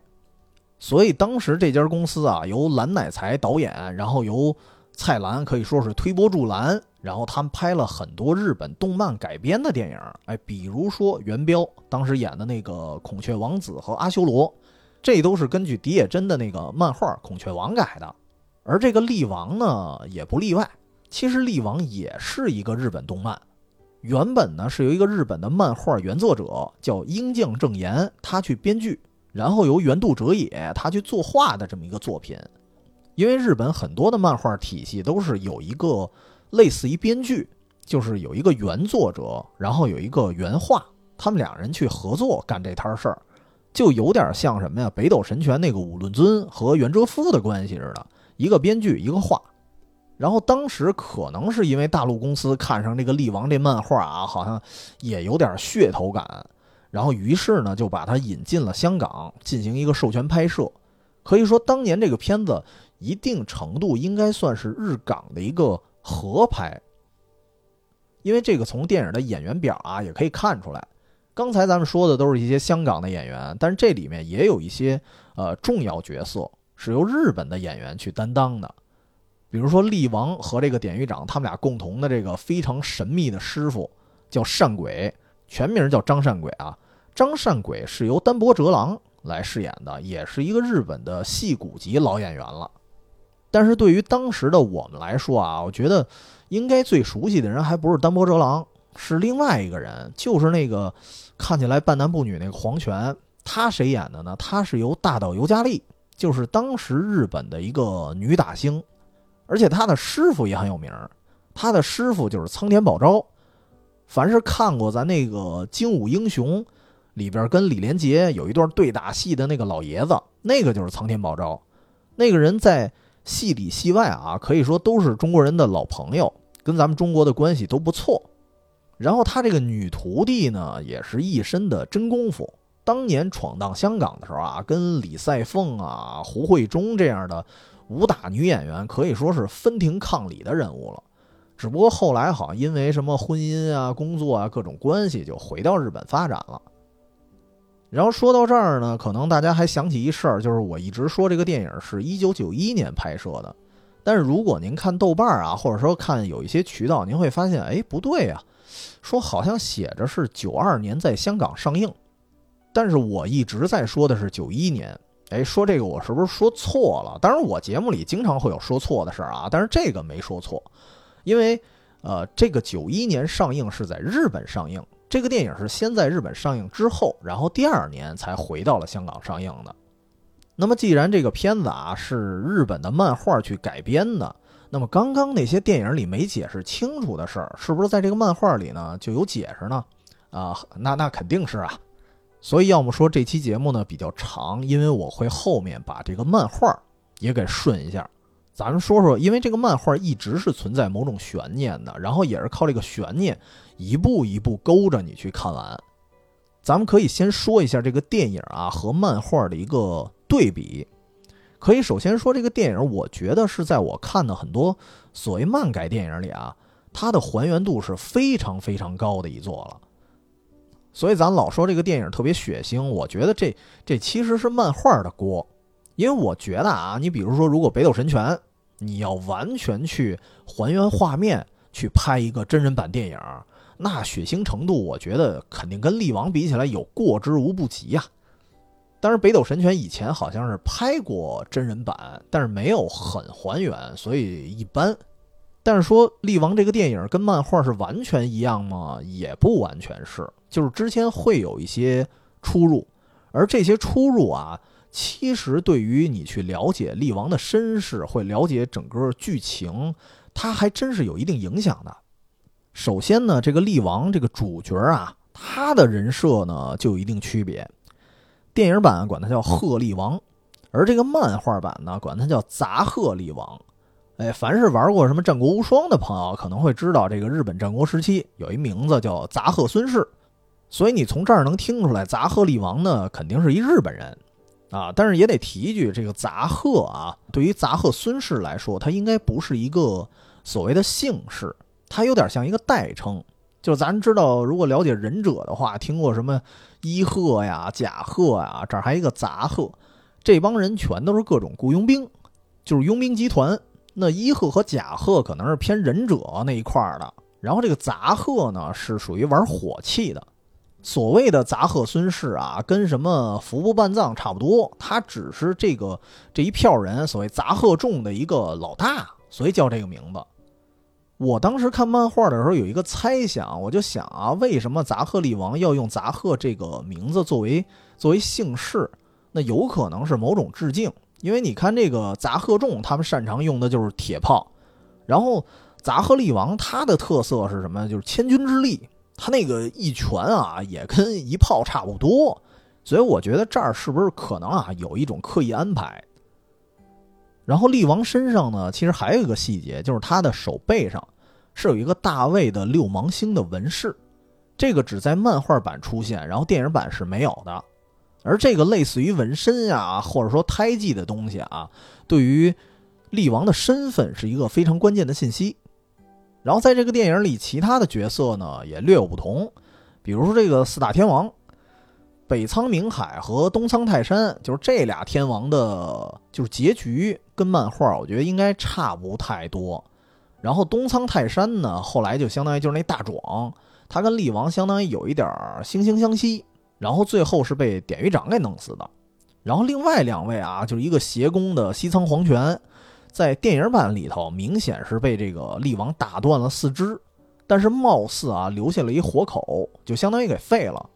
所以当时这家公司啊，由蓝乃才导演，然后由蔡澜可以说是推波助澜，然后他们拍了很多日本动漫改编的电影，哎，比如说元彪当时演的那个孔雀王子和阿修罗。这都是根据荻野真的那个漫画《孔雀王》改的，而这个《力王》呢也不例外。其实《力王》也是一个日本动漫，原本呢是由一个日本的漫画原作者叫鹰将正彦他去编剧，然后由原渡哲也他去作画的这么一个作品。因为日本很多的漫画体系都是有一个类似于编剧，就是有一个原作者，然后有一个原画，他们两人去合作干这摊事儿，就有点像什么呀？北斗神拳那个五论尊和袁哲夫的关系似的，一个编剧，一个画。然后当时可能是因为大陆公司看上这个力王这漫画啊，好像也有点噱头感，然后于是呢就把它引进了香港进行一个授权拍摄。可以说当年这个片子一定程度应该算是日港的一个合拍，因为这个从电影的演员表啊也可以看出来。刚才咱们说的都是一些香港的演员，但是这里面也有一些呃重要角色是由日本的演员去担当的。比如说，力王和这个典狱长他们俩共同的这个非常神秘的师傅叫善鬼，全名叫张善鬼啊。张善鬼是由丹波哲郎来饰演的，也是一个日本的戏骨级老演员了。但是对于当时的我们来说啊，我觉得应该最熟悉的人还不是丹波哲郎，是另外一个人，就是那个看起来半男不女那个黄泉。他谁演的呢？他是由大岛由佳丽，就是当时日本的一个女打星。而且他的师傅也很有名儿他的师傅就是苍田宝昭。凡是看过咱那个《精武英雄》里边跟李连杰有一段对打戏的那个老爷子，那个就是苍天宝昭。那个人在戏里戏外啊，可以说都是中国人的老朋友，跟咱们中国的关系都不错。然后他这个女徒弟呢，也是一身的真功夫。当年闯荡香港的时候啊，跟李赛凤啊、胡慧中这样的。武打女演员可以说是分庭抗礼的人物了，只不过后来好像因为什么婚姻啊、工作啊各种关系，就回到日本发展了。然后说到这儿呢，可能大家还想起一事儿，就是我一直说这个电影是一九九一年拍摄的，但是如果您看豆瓣啊，或者说看有一些渠道，您会发现，哎，不对呀，说好像写着是九二年在香港上映，但是我一直在说的是九一年。哎，说这个我是不是说错了？当然，我节目里经常会有说错的事儿啊，但是这个没说错，因为呃，这个九一年上映是在日本上映，这个电影是先在日本上映之后，然后第二年才回到了香港上映的。那么，既然这个片子啊是日本的漫画去改编的，那么刚刚那些电影里没解释清楚的事儿，是不是在这个漫画里呢就有解释呢？啊，那那肯定是啊。所以，要么说这期节目呢比较长，因为我会后面把这个漫画也给顺一下。咱们说说，因为这个漫画一直是存在某种悬念的，然后也是靠这个悬念一步一步勾着你去看完。咱们可以先说一下这个电影啊和漫画的一个对比。可以首先说这个电影，我觉得是在我看的很多所谓漫改电影里啊，它的还原度是非常非常高的一座了。所以咱老说这个电影特别血腥，我觉得这这其实是漫画的锅，因为我觉得啊，你比如说如果《北斗神拳》，你要完全去还原画面去拍一个真人版电影，那血腥程度我觉得肯定跟力王比起来有过之无不及呀。但是《北斗神拳》以前好像是拍过真人版，但是没有很还原，所以一般。但是说力王这个电影跟漫画是完全一样吗？也不完全是。就是之前会有一些出入，而这些出入啊，其实对于你去了解力王的。身世，会了解整个剧情，它还真是有一定影响的。首先呢，这个力王这个主角啊，他的。人设呢就有一定区别。电影版管他叫鹤力王，而这个漫画版呢管他叫杂鹤力王。哎，凡是玩过什么战国无双的朋友，可能会知道这个日本战国时期有一名字叫杂贺孙氏。所以你从这儿能听出来，杂贺力王呢肯定是一日本人，啊，但是也得提一句，这个杂贺啊，对于杂贺孙氏来说，他应该不是一个所谓的姓氏，他有点像一个代称。就咱知道，如果了解忍者的话，听过什么伊贺呀、甲贺呀，这儿还一个杂贺，这帮人全都是各种雇佣兵，就是佣兵集团。那伊贺和甲贺可能是偏忍者那一块儿的，然后这个杂贺呢是属于玩火器的。所谓的杂贺孙氏啊，跟什么服部半藏差不多，他只是这个这一票人所谓杂贺众的一个老大，所以叫这个名字。我当时看漫画的时候有一个猜想，我就想啊，为什么杂贺力王要用杂贺这个名字作为作为姓氏？那有可能是某种致敬，因为你看这个杂贺众，他们擅长用的就是铁炮，然后杂贺力王他的特色是什么？就是千钧之力，他那个一拳啊也跟一炮差不多，所以我觉得这儿是不是可能啊有一种刻意安排？然后力王身上呢，其实还有一个细节，就是他的手背上是有一个大卫的六芒星的纹饰，这个只在漫画版出现，然后电影版是没有的。而这个类似于纹身呀，或者说胎记的东西啊，对于力王的身份是一个非常关键的信息。然后在这个电影里，其他的角色呢也略有不同，比如说这个四大天王。北苍明海和东苍泰山，就是这俩天王的，就是结局跟漫画，我觉得应该差不太多。然后东苍泰山呢，后来就相当于就是那大壮，他跟力王相当于有一点惺惺相惜。然后最后是被典狱长给弄死的。然后另外两位啊，就是一个邪宫的西仓黄泉，在电影版里头明显是被这个力王打断了四肢，但是貌似啊留下了一活口，就相当于给废了。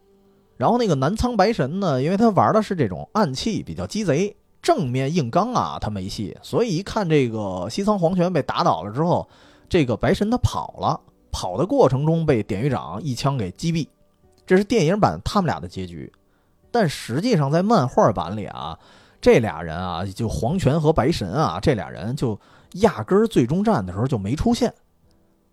然后那个南仓白神呢，因为他玩的是这种暗器，比较鸡贼，正面硬刚啊，他没戏。所以一看这个西仓黄泉被打倒了之后，这个白神他跑了，跑的过程中被典狱长一枪给击毙。这是电影版他们俩的结局，但实际上在漫画版里啊，这俩人啊，就黄泉和白神啊，这俩人就压根儿最终战的时候就没出现。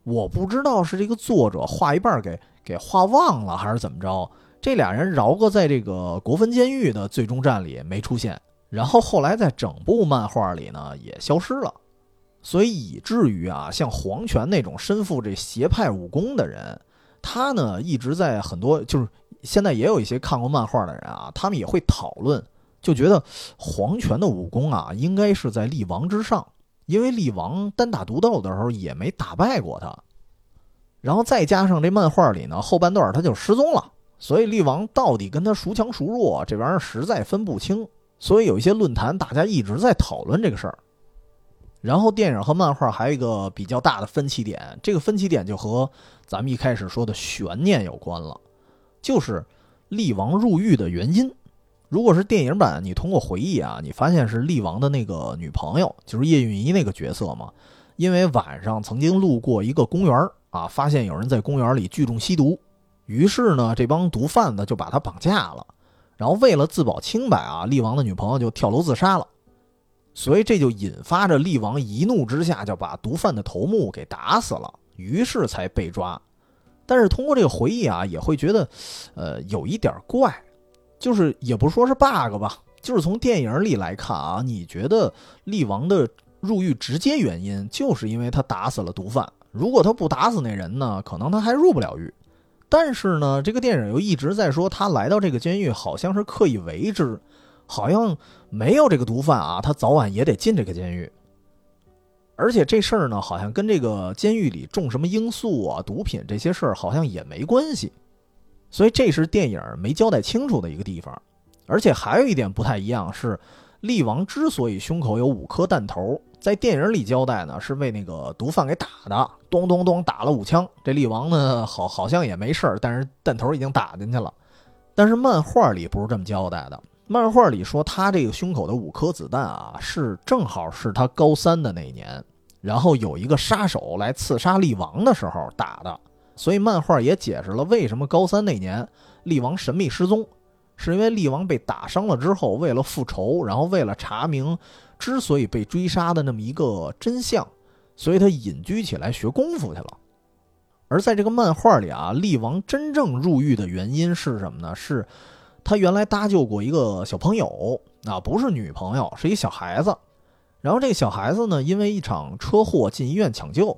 我不知道是这个作者画一半给给画忘了，还是怎么着。这俩人饶个在这个国分监狱的最终战里没出现，然后后来在整部漫画里呢也消失了，所以以至于啊，像黄泉那种身负这邪派武功的人，他呢一直在很多就是现在也有一些看过漫画的人啊，他们也会讨论，就觉得黄泉的武功啊应该是在力王之上，因为力王单打独斗的时候也没打败过他，然后再加上这漫画里呢后半段他就失踪了。所以力王到底跟他孰强孰弱，这玩意儿实在分不清。所以有一些论坛，大家一直在讨论这个事儿。然后电影和漫画还有一个比较大的分歧点，这个分歧点就和咱们一开始说的悬念有关了，就是力王入狱的原因。如果是电影版，你通过回忆啊，你发现是力王的那个女朋友，就是叶蕴仪那个角色嘛，因为晚上曾经路过一个公园啊，发现有人在公园里聚众吸毒。于是呢，这帮毒贩子就把他绑架了，然后为了自保清白啊，力王的女朋友就跳楼自杀了，所以这就引发着力王一怒之下就把毒贩的头目给打死了，于是才被抓。但是通过这个回忆啊，也会觉得，呃，有一点怪，就是也不说是 bug 吧，就是从电影里来看啊，你觉得力王的入狱直接原因就是因为他打死了毒贩，如果他不打死那人呢，可能他还入不了狱。但是呢，这个电影又一直在说他来到这个监狱好像是刻意为之，好像没有这个毒贩啊，他早晚也得进这个监狱。而且这事儿呢，好像跟这个监狱里种什么罂粟啊、毒品这些事儿好像也没关系。所以这是电影没交代清楚的一个地方。而且还有一点不太一样是，力王之所以胸口有五颗弹头。在电影里交代呢，是为那个毒贩给打的，咚咚咚打了五枪。这力王呢，好好像也没事儿，但是弹头已经打进去了。但是漫画里不是这么交代的，漫画里说他这个胸口的五颗子弹啊，是正好是他高三的那一年，然后有一个杀手来刺杀力王的时候打的。所以漫画也解释了为什么高三那年力王神秘失踪，是因为力王被打伤了之后，为了复仇，然后为了查明。之所以被追杀的那么一个真相，所以他隐居起来学功夫去了。而在这个漫画里啊，力王真正入狱的原因是什么呢？是他原来搭救过一个小朋友啊，不是女朋友，是一小孩子。然后这个小孩子呢，因为一场车祸进医院抢救，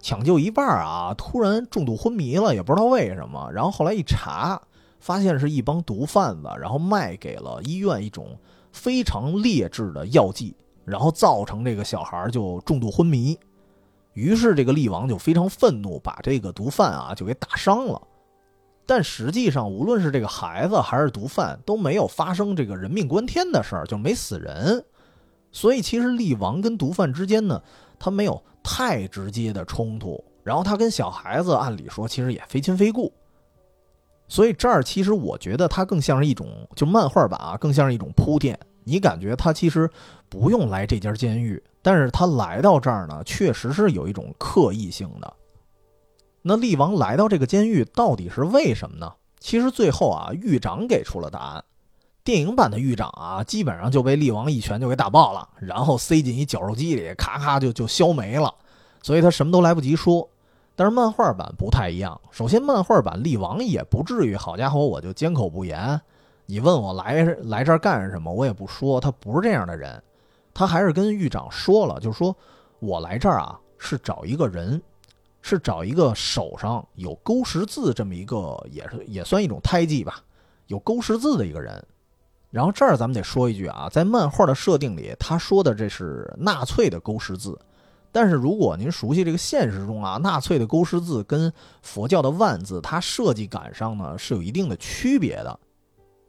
抢救一半啊，突然重度昏迷了，也不知道为什么。然后后来一查，发现是一帮毒贩子，然后卖给了医院一种。非常劣质的药剂，然后造成这个小孩就重度昏迷，于是这个力王就非常愤怒，把这个毒贩啊就给打伤了。但实际上，无论是这个孩子还是毒贩，都没有发生这个人命关天的事儿，就没死人。所以其实力王跟毒贩之间呢，他没有太直接的冲突。然后他跟小孩子，按理说其实也非亲非故。所以这儿其实我觉得它更像是一种，就漫画版啊，更像是一种铺垫。你感觉他其实不用来这家监狱，但是他来到这儿呢，确实是有一种刻意性的。那厉王来到这个监狱到底是为什么呢？其实最后啊，狱长给出了答案。电影版的狱长啊，基本上就被厉王一拳就给打爆了，然后塞进一绞肉机里，咔咔就就削没了，所以他什么都来不及说。但是漫画版不太一样，首先漫画版厉王也不至于，好家伙，我就缄口不言。你问我来来这儿干什么，我也不说。他不是这样的人，他还是跟狱长说了，就是说我来这儿啊，是找一个人，是找一个手上有勾十字这么一个，也是也算一种胎记吧，有勾十字的一个人。然后这儿咱们得说一句啊，在漫画的设定里，他说的这是纳粹的勾十字。但是如果您熟悉这个现实中啊，纳粹的勾十字跟佛教的万字，它设计感上呢是有一定的区别的，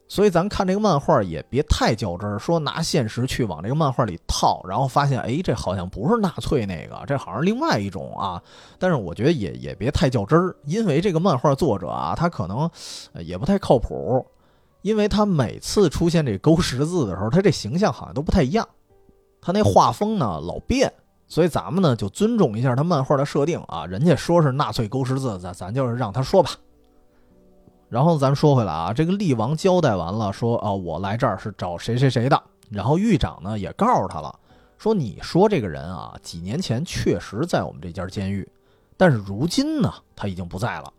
所以咱看这个漫画也别太较真儿，说拿现实去往这个漫画里套，然后发现哎，这好像不是纳粹那个，这好像另外一种啊。但是我觉得也也别太较真儿，因为这个漫画作者啊，他可能也不太靠谱，因为他每次出现这勾十字的时候，他这形象好像都不太一样，他那画风呢老变。所以咱们呢就尊重一下他漫画的设定啊，人家说是纳粹勾十字，咱咱就是让他说吧。然后咱说回来啊，这个厉王交代完了，说啊我来这儿是找谁谁谁的。然后狱长呢也告诉他了，说你说这个人啊几年前确实在我们这家监狱，但是如今呢他已经不在了。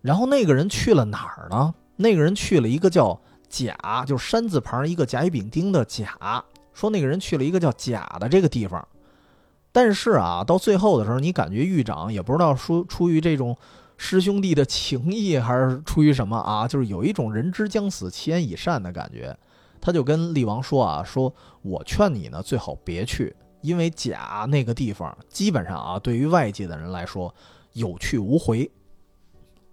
然后那个人去了哪儿呢？那个人去了一个叫甲，就是山字旁一个甲乙丙丁的甲。说那个人去了一个叫甲的这个地方，但是啊，到最后的时候，你感觉狱长也不知道说出于这种师兄弟的情谊，还是出于什么啊，就是有一种人之将死，其言以善的感觉。他就跟厉王说啊，说我劝你呢，最好别去，因为甲那个地方基本上啊，对于外界的人来说有去无回。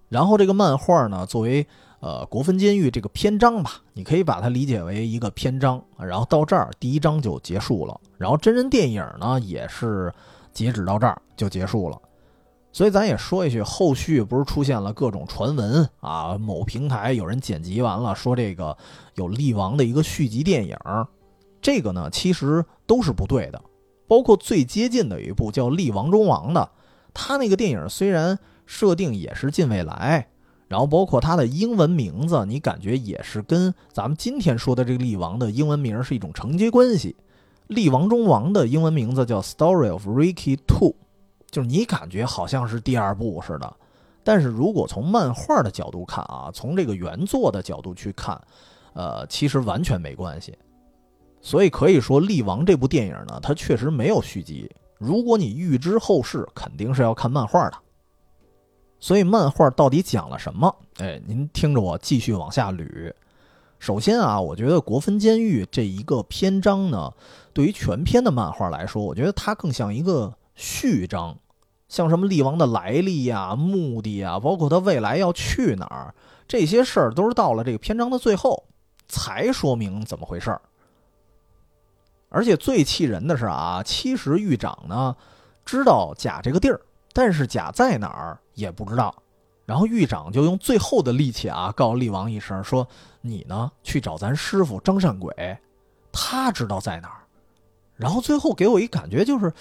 然后这个漫画呢，作为。呃，国分监狱这个篇章吧，你可以把它理解为一个篇章，然后到这儿第一章就结束了。然后真人电影呢，也是截止到这儿就结束了。所以咱也说一句，后续不是出现了各种传闻啊？某平台有人剪辑完了，说这个有力王的一个续集电影，这个呢其实都是不对的。包括最接近的一部叫《力王中王》的，他那个电影虽然设定也是近未来。然后包括它的英文名字，你感觉也是跟咱们今天说的这个力王的英文名是一种承接关系。力王中王的英文名字叫《Story of Ricky Two》，就是你感觉好像是第二部似的。但是如果从漫画的角度看啊，从这个原作的角度去看，呃，其实完全没关系。所以可以说，力王这部电影呢，它确实没有续集。如果你预知后事，肯定是要看漫画的。所以漫画到底讲了什么？哎，您听着我继续往下捋。首先啊，我觉得国分监狱这一个篇章呢，对于全篇的漫画来说，我觉得它更像一个序章，像什么厉王的来历呀、目的呀，包括他未来要去哪儿，这些事儿都是到了这个篇章的最后才说明怎么回事儿。而且最气人的是啊，其实狱长呢知道甲这个地儿。但是甲在哪儿也不知道，然后狱长就用最后的力气啊，告厉王一声，说：“你呢，去找咱师傅张善鬼，他知道在哪儿。”然后最后给我一感觉就是，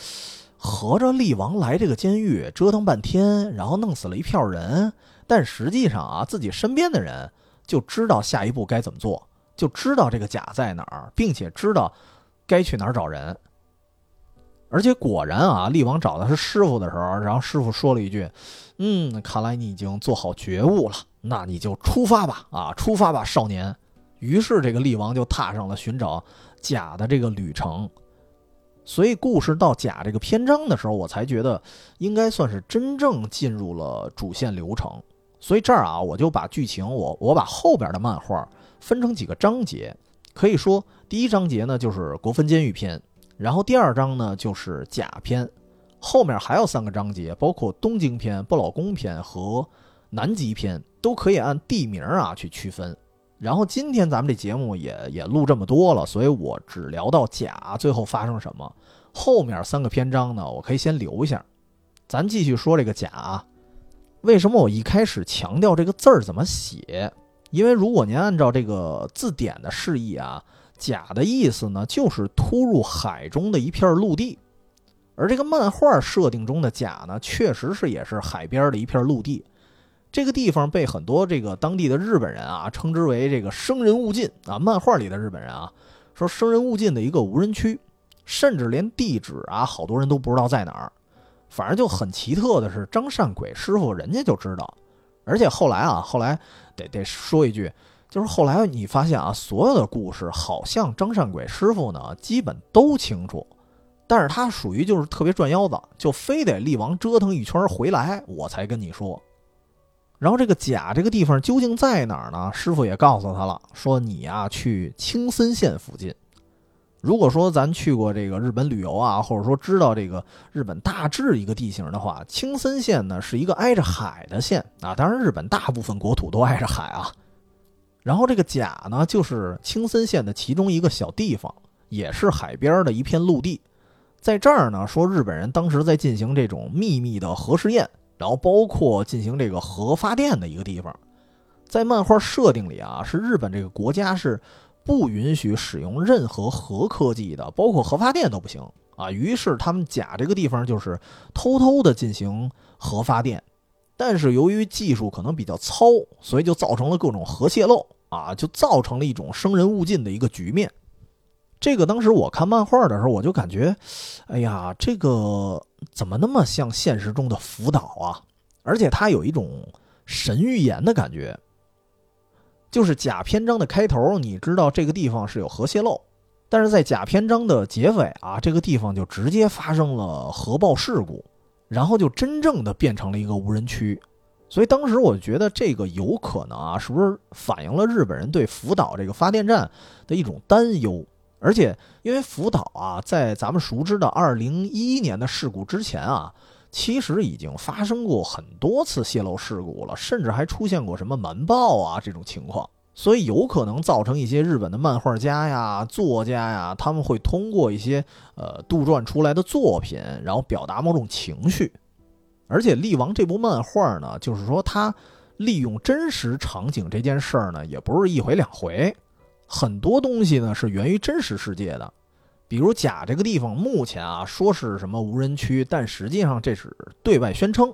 合着厉王来这个监狱折腾半天，然后弄死了一票人，但实际上啊，自己身边的人就知道下一步该怎么做，就知道这个甲在哪儿，并且知道该去哪儿找人。而且果然啊，厉王找的是师傅的时候，然后师傅说了一句：“嗯，看来你已经做好觉悟了，那你就出发吧，啊，出发吧，少年。”于是这个厉王就踏上了寻找甲的这个旅程。所以故事到甲这个篇章的时候，我才觉得应该算是真正进入了主线流程。所以这儿啊，我就把剧情我我把后边的漫画分成几个章节，可以说第一章节呢就是国分监狱篇。然后第二章呢就是甲篇，后面还有三个章节，包括东京篇、不老宫篇和南极篇，都可以按地名啊去区分。然后今天咱们这节目也也录这么多了，所以我只聊到甲最后发生什么，后面三个篇章呢，我可以先留一下。咱继续说这个甲，为什么我一开始强调这个字儿怎么写？因为如果您按照这个字典的释义啊，甲的意思呢就是突入海中的一片陆地，而这个漫画设定中的甲呢，确实是也是海边的一片陆地。这个地方被很多这个当地的日本人啊称之为这个生人勿近啊，漫画里的日本人啊说生人勿近的一个无人区，甚至连地址啊好多人都不知道在哪儿。反正就很奇特的是，张善鬼师傅人家就知道，而且后来啊，后来得得说一句，就是后来你发现啊，所有的故事好像张善鬼师傅呢基本都清楚，但是他属于就是特别转腰子，就非得力王折腾一圈回来我才跟你说。然后这个甲这个地方究竟在哪儿呢？师傅也告诉他了，说你呀去青森县附近。如果说咱去过这个日本旅游啊，或者说知道这个日本大致一个地形的话，青森县呢是一个挨着海的县啊。当然，日本大部分国土都挨着海啊。然后这个甲呢，就是青森县的其中一个小地方，也是海边的一片陆地。在这儿呢，说日本人当时在进行这种秘密的核试验，然后包括进行这个核发电的一个地方。在漫画设定里啊，是日本这个国家是。不允许使用任何核科技的，包括核发电都不行啊。于是他们甲这个地方就是偷偷的进行核发电，但是由于技术可能比较糙，所以就造成了各种核泄漏啊，就造成了一种生人勿近的一个局面。这个当时我看漫画的时候，我就感觉，哎呀，这个怎么那么像现实中的福岛啊？而且它有一种神预言的感觉。就是甲篇章的开头，你知道这个地方是有核泄漏，但是在甲篇章的结尾啊，这个地方就直接发生了核爆事故，然后就真正的变成了一个无人区。所以当时我觉得这个有可能啊，是不是反映了日本人对福岛这个发电站的一种担忧？而且因为福岛啊，在咱们熟知的二零一一年的事故之前啊，其实已经发生过很多次泄漏事故了，甚至还出现过什么瞒报啊这种情况。所以有可能造成一些日本的漫画家呀、作家呀，他们会通过一些呃杜撰出来的作品，然后表达某种情绪。而且《力王》这部漫画呢，就是说他利用真实场景这件事儿呢，也不是一回两回，很多东西呢是源于真实世界的。比如甲这个地方，目前啊说是什么无人区，但实际上这是对外宣称。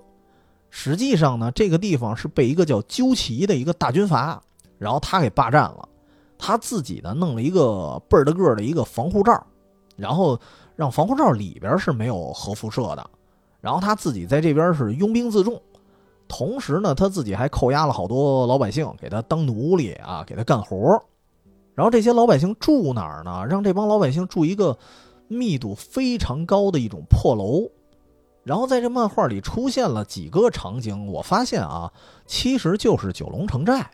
实际上呢，这个地方是被一个叫鸠崎的一个大军阀。然后他给霸占了，他自己呢弄了一个倍儿的个的一个防护罩，然后让防护罩里边是没有核辐射的，然后他自己在这边是拥兵自重，同时呢他自己还扣押了好多老百姓给他当奴隶啊，给他干活然后这些老百姓住哪儿呢？让这帮老百姓住一个密度非常高的一种破楼，然后在这漫画里出现了几个场景，我发现啊，其实就是九龙城寨。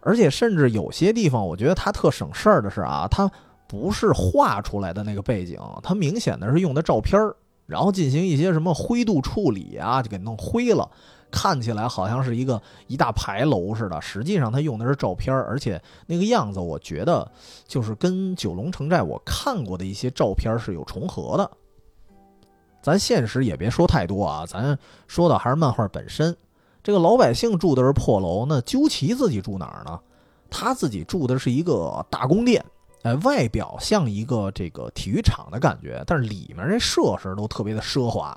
而且甚至有些地方，我觉得它特省事儿的是啊，它不是画出来的那个背景，它明显的是用的照片儿，然后进行一些什么灰度处理啊，就给弄灰了，看起来好像是一个一大排楼似的。实际上他用的是照片，而且那个样子，我觉得就是跟九龙城寨我看过的一些照片是有重合的。咱现实也别说太多啊，咱说的还是漫画本身。这个老百姓住的是破楼，那鸠崎自己住哪儿呢？他自己住的是一个大宫殿，哎，外表像一个这个体育场的感觉，但是里面这设施都特别的奢华。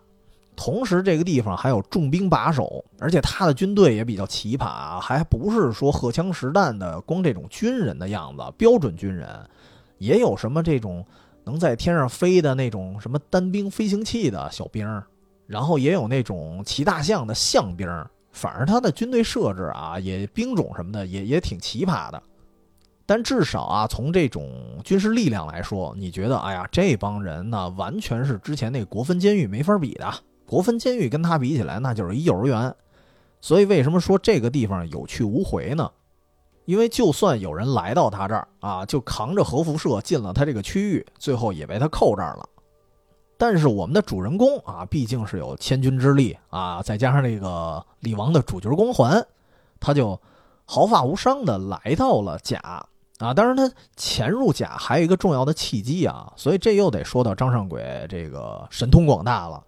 同时，这个地方还有重兵把守，而且他的军队也比较奇葩，还不是说荷枪实弹的，光这种军人的样子，标准军人，也有什么这种能在天上飞的那种什么单兵飞行器的小兵，然后也有那种骑大象的象兵。反正他的军队设置啊，也兵种什么的也也挺奇葩的，但至少啊，从这种军事力量来说，你觉得，哎呀，这帮人呢，完全是之前那国分监狱没法比的。国分监狱跟他比起来，那就是一幼儿园。所以为什么说这个地方有去无回呢？因为就算有人来到他这儿啊，就扛着核辐射进了他这个区域，最后也被他扣这儿了。但是我们的主人公啊，毕竟是有千钧之力啊，再加上这个李王的主角光环，他就毫发无伤的来到了甲啊。当然，他潜入甲还有一个重要的契机啊，所以这又得说到张尚鬼这个神通广大了。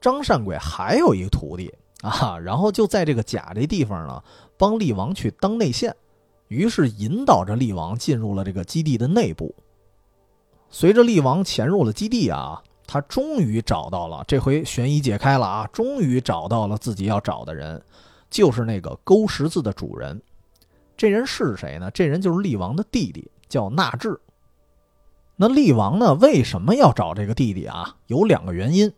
张善鬼还有一个徒弟啊，然后就在这个甲这地方呢，帮厉王去当内线，于是引导着厉王进入了这个基地的内部。随着厉王潜入了基地啊，他终于找到了，这回悬疑解开了啊，终于找到了自己要找的人，就是那个勾十字的主人。这人是谁呢？这人就是厉王的弟弟，叫纳智。那厉王呢，为什么要找这个弟弟啊？有两个原因。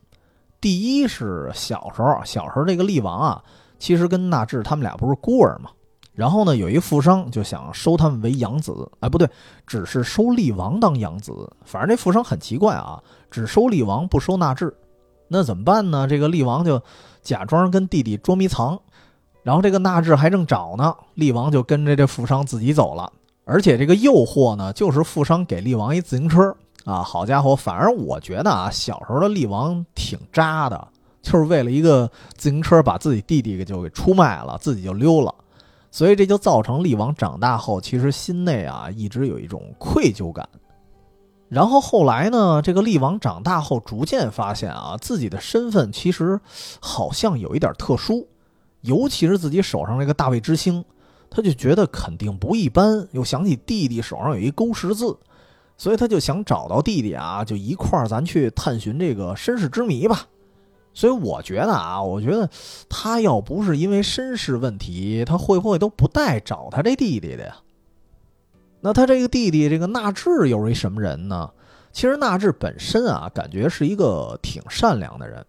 第一是小时候，小时候这个厉王啊，其实跟纳智他们俩不是孤儿嘛。然后呢，有一富商就想收他们为养子，哎，不对，只是收厉王当养子。反正这富商很奇怪啊，只收厉王不收纳智，那怎么办呢？这个厉王就假装跟弟弟捉迷藏，然后这个纳智还正找呢，厉王就跟着这富商自己走了。而且这个诱惑呢，就是富商给厉王一自行车啊，好家伙，反而我觉得啊，小时候的厉王挺渣的，就是为了一个自行车把自己弟弟给就给出卖了，自己就溜了。所以这就造成厉王长大后，其实心内啊一直有一种愧疚感。然后后来呢，这个厉王长大后逐渐发现啊，自己的身份其实好像有一点特殊，尤其是自己手上这个大卫之星，他就觉得肯定不一般。又想起弟弟手上有一勾十字，所以他就想找到弟弟啊，就一块儿咱去探寻这个身世之谜吧。所以我觉得啊，我觉得他要不是因为身世问题，他会不会都不带找他这弟弟的呀？那他这个弟弟这个纳智又是一什么人呢？其实纳智本身啊，感觉是一个挺善良的人，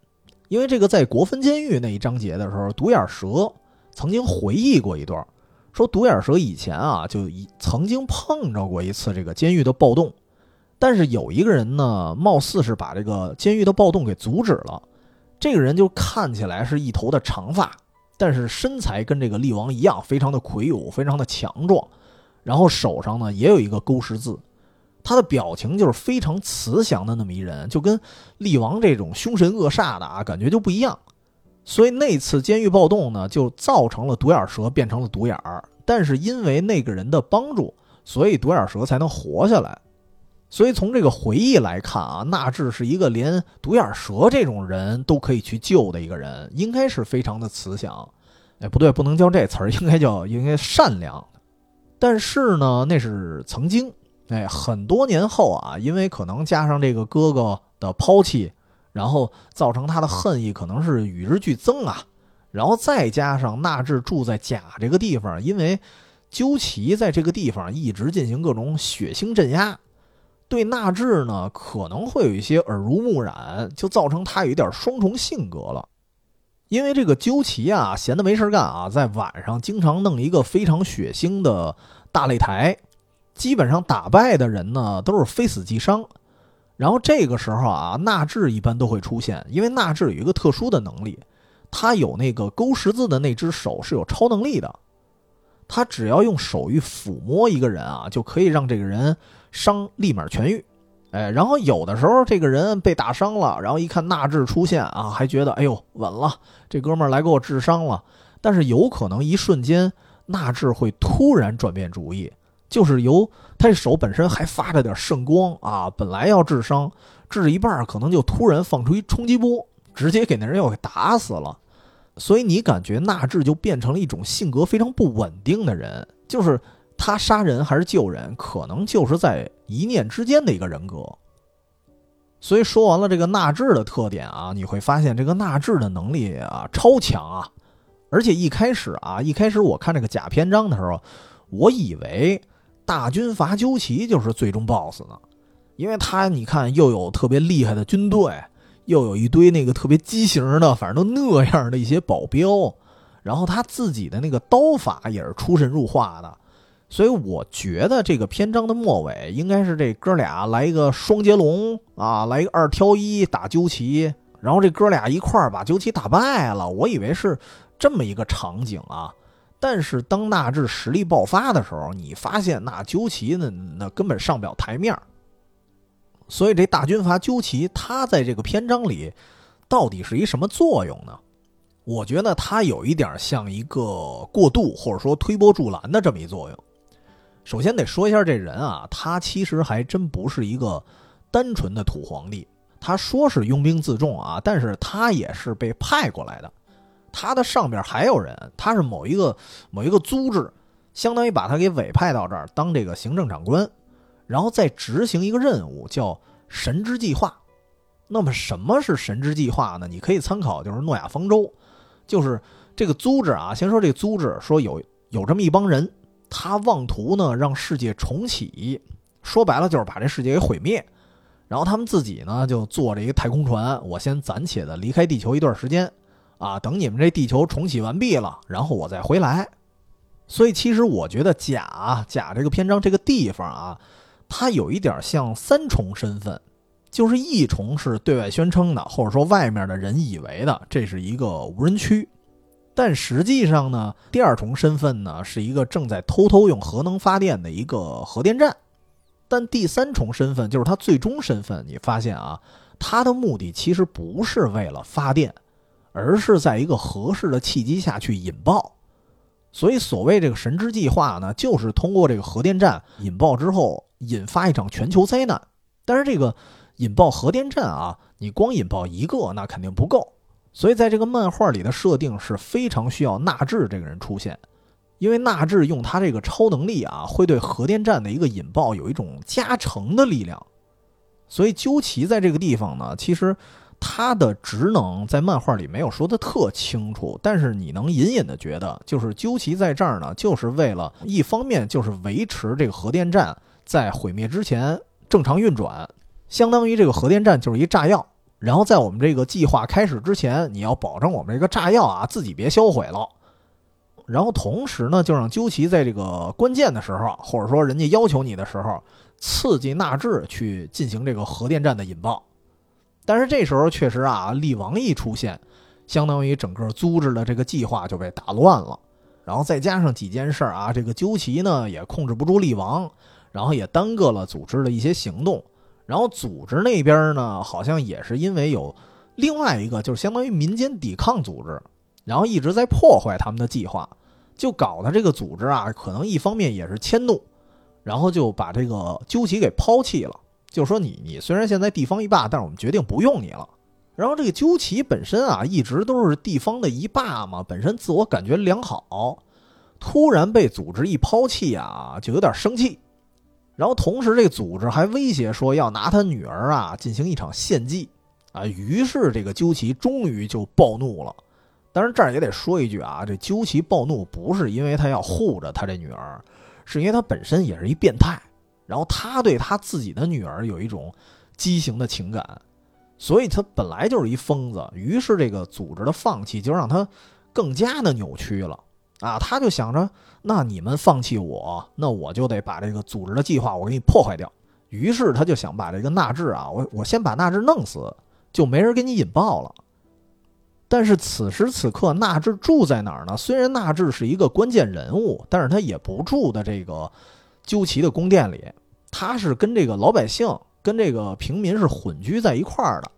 因为这个在国分监狱那一章节的时候，独眼蛇曾经回忆过一段，说独眼蛇以前啊就一曾经碰着过一次这个监狱的暴动，但是有一个人呢，貌似是把这个监狱的暴动给阻止了。这个人就看起来是一头的长发，但是身材跟这个厉王一样，非常的魁梧，非常的强壮。然后手上呢也有一个勾十字，他的表情就是非常慈祥的那么一人，就跟厉王这种凶神恶煞的啊感觉就不一样。所以那次监狱暴动呢，就造成了独眼蛇变成了独眼儿，但是因为那个人的帮助，所以独眼蛇才能活下来。所以从这个回忆来看啊，纳智是一个连独眼蛇这种人都可以去救的一个人，应该是非常的慈祥。哎，不对，不能叫这词儿，应该叫应该善良。但是呢，那是曾经，哎，很多年后啊，因为可能加上这个哥哥的抛弃，然后造成他的恨意可能是与日俱增啊。然后再加上纳智住在甲这个地方，因为鸠崎在这个地方一直进行各种血腥镇压。对纳智呢，可能会有一些耳濡目染，就造成他有一点双重性格了。因为这个鸠崎啊，闲的没事干啊，在晚上经常弄一个非常血腥的大擂台，基本上打败的人呢都是非死即伤。然后这个时候啊，纳智一般都会出现，因为纳智有一个特殊的能力，他有那个勾十字的那只手是有超能力的，他只要用手一抚摸一个人啊，就可以让这个人。伤立马痊愈，哎，然后有的时候这个人被打伤了，然后一看纳智出现啊，还觉得哎呦稳了，这哥们儿来给我治伤了。但是有可能一瞬间纳智会突然转变主意，就是由他这手本身还发着点圣光啊，本来要治伤，治一半可能就突然放出一冲击波，直接给那人又给打死了。所以你感觉纳智就变成了一种性格非常不稳定的人，就是。他杀人还是救人，可能就是在一念之间的一个人格。所以说完了这个纳智的特点啊，你会发现这个纳智的能力啊超强啊，而且一开始啊，一开始我看这个假篇章的时候，我以为大军阀鸠崎就是最终 BOSS 呢，因为他你看又有特别厉害的军队，又有一堆那个特别畸形的，反正都那样的一些保镖，然后他自己的那个刀法也是出神入化的。所以我觉得这个篇章的末尾应该是这哥俩来一个双截龙啊，来一个二挑一打鸠崎，然后这哥俩一块儿把鸠崎打败了。我以为是这么一个场景啊，但是当纳智实力爆发的时候，你发现那鸠崎呢，那根本上不了台面。所以这大军阀鸠崎他在这个篇章里到底是一什么作用呢？我觉得他有一点像一个过渡或者说推波助澜的这么一作用。首先得说一下这人啊，他其实还真不是一个单纯的土皇帝。他说是拥兵自重啊，但是他也是被派过来的。他的上边还有人，他是某一个某一个组织，相当于把他给委派到这儿当这个行政长官，然后再执行一个任务，叫神之计划。那么什么是神之计划呢？你可以参考就是诺亚方舟，就是这个组织啊。先说这个组织，说有有这么一帮人，他妄图呢让世界重启，说白了就是把这世界给毁灭。然后他们自己呢就坐着一个太空船，我先暂且的离开地球一段时间。啊，等你们这地球重启完毕了，然后我再回来。所以其实我觉得甲甲这个篇章这个地方啊，它有一点像三重身份，就是一重是对外宣称的，或者说外面的人以为的这是一个无人区，但实际上呢，第二重身份呢是一个正在偷偷用核能发电的一个核电站，但第三重身份就是他最终身份，你发现啊，他的目的其实不是为了发电。而是在一个合适的契机下去引爆，所以所谓这个神之计划呢，就是通过这个核电站引爆之后，引发一场全球灾难。但是这个引爆核电站啊，你光引爆一个那肯定不够，所以在这个漫画里的设定是非常需要纳智这个人出现，因为纳智用他这个超能力啊，会对核电站的一个引爆有一种加成的力量。所以究其在这个地方呢，其实。他的职能在漫画里没有说的特清楚，但是你能隐隐的觉得，就是究其在这儿呢，就是为了一方面就是维持这个核电站在毁灭之前正常运转，相当于这个核电站就是一炸药，然后在我们这个计划开始之前，你要保证我们这个炸药啊自己别销毁了，然后同时呢，就让究其在这个关键的时候，或者说人家要求你的时候，刺激纳智去进行这个核电站的引爆。但是这时候确实啊，力王一出现，相当于整个组织的这个计划就被打乱了。然后再加上几件事儿啊，这个鸠崎呢也控制不住力王，然后也耽搁了组织的一些行动。然后组织那边呢，好像也是因为有另外一个，就是相当于民间抵抗组织，然后一直在破坏他们的计划，就搞得这个组织啊，可能一方面也是迁怒，然后就把这个鸠崎给抛弃了。就说你，你虽然现在地方一霸，但是我们决定不用你了。然后这个鸠崎本身啊，一直都是地方的一霸嘛，本身自我感觉良好，突然被组织一抛弃啊，就有点生气。然后同时，这个组织还威胁说要拿他女儿啊进行一场献祭啊。于是这个鸠崎终于就暴怒了。当然这儿也得说一句啊，这鸠崎暴怒不是因为他要护着他这女儿，是因为他本身也是一变态。然后他对他自己的女儿有一种畸形的情感，所以他本来就是一疯子。于是这个组织的放弃就让他更加的扭曲了啊！他就想着，那你们放弃我，那我就得把这个组织的计划我给你破坏掉。于是他就想把这个纳智啊，我我先把纳智弄死，就没人给你引爆了。但是此时此刻，纳智住在哪儿呢？虽然纳智是一个关键人物，但是他也不住的这个鸠崎的宫殿里。他是跟这个老百姓、跟这个平民是混居在一块儿的，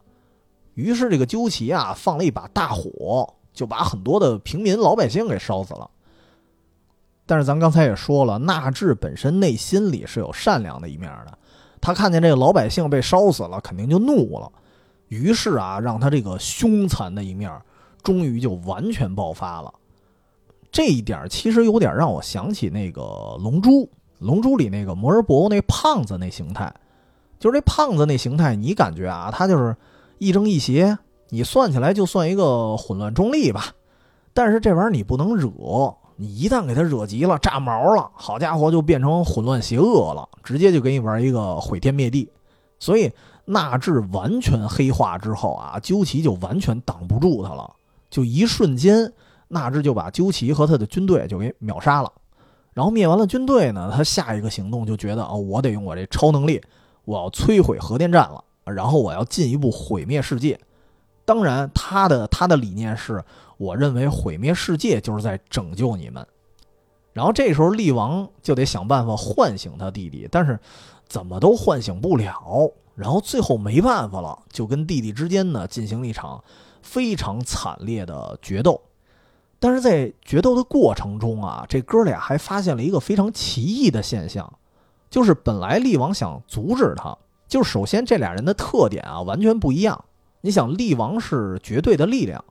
于是这个鸠崎啊放了一把大火，就把很多的平民老百姓给烧死了。但是咱刚才也说了，纳智本身内心里是有善良的一面的，他看见这个老百姓被烧死了，肯定就怒了，于是啊，让他这个凶残的一面终于就完全爆发了。这一点其实有点让我想起那个龙珠。龙珠里那个摩尔博那胖子那形态，就是这胖子那形态，你感觉啊，他就是亦正亦邪，你算起来就算一个混乱中立吧。但是这玩意儿你不能惹，你一旦给他惹急了，炸毛了，好家伙，就变成混乱邪恶了，直接就给你玩一个毁天灭地。所以纳智完全黑化之后啊，鸠崎就完全挡不住他了，就一瞬间，纳智就把鸠崎和他的军队就给秒杀了。然后灭完了军队呢，他下一个行动就觉得哦，我得用我这超能力，我要摧毁核电站了，然后我要进一步毁灭世界。当然，他的他的理念是，我认为毁灭世界就是在拯救你们。然后这时候力王就得想办法唤醒他弟弟，但是怎么都唤醒不了。然后最后没办法了，就跟弟弟之间呢进行了一场非常惨烈的决斗。但是在决斗的过程中啊，这哥俩还发现了一个非常奇异的现象，就是本来力王想阻止他，就是首先这俩人的特点啊完全不一样。你想，力王是绝对的力量，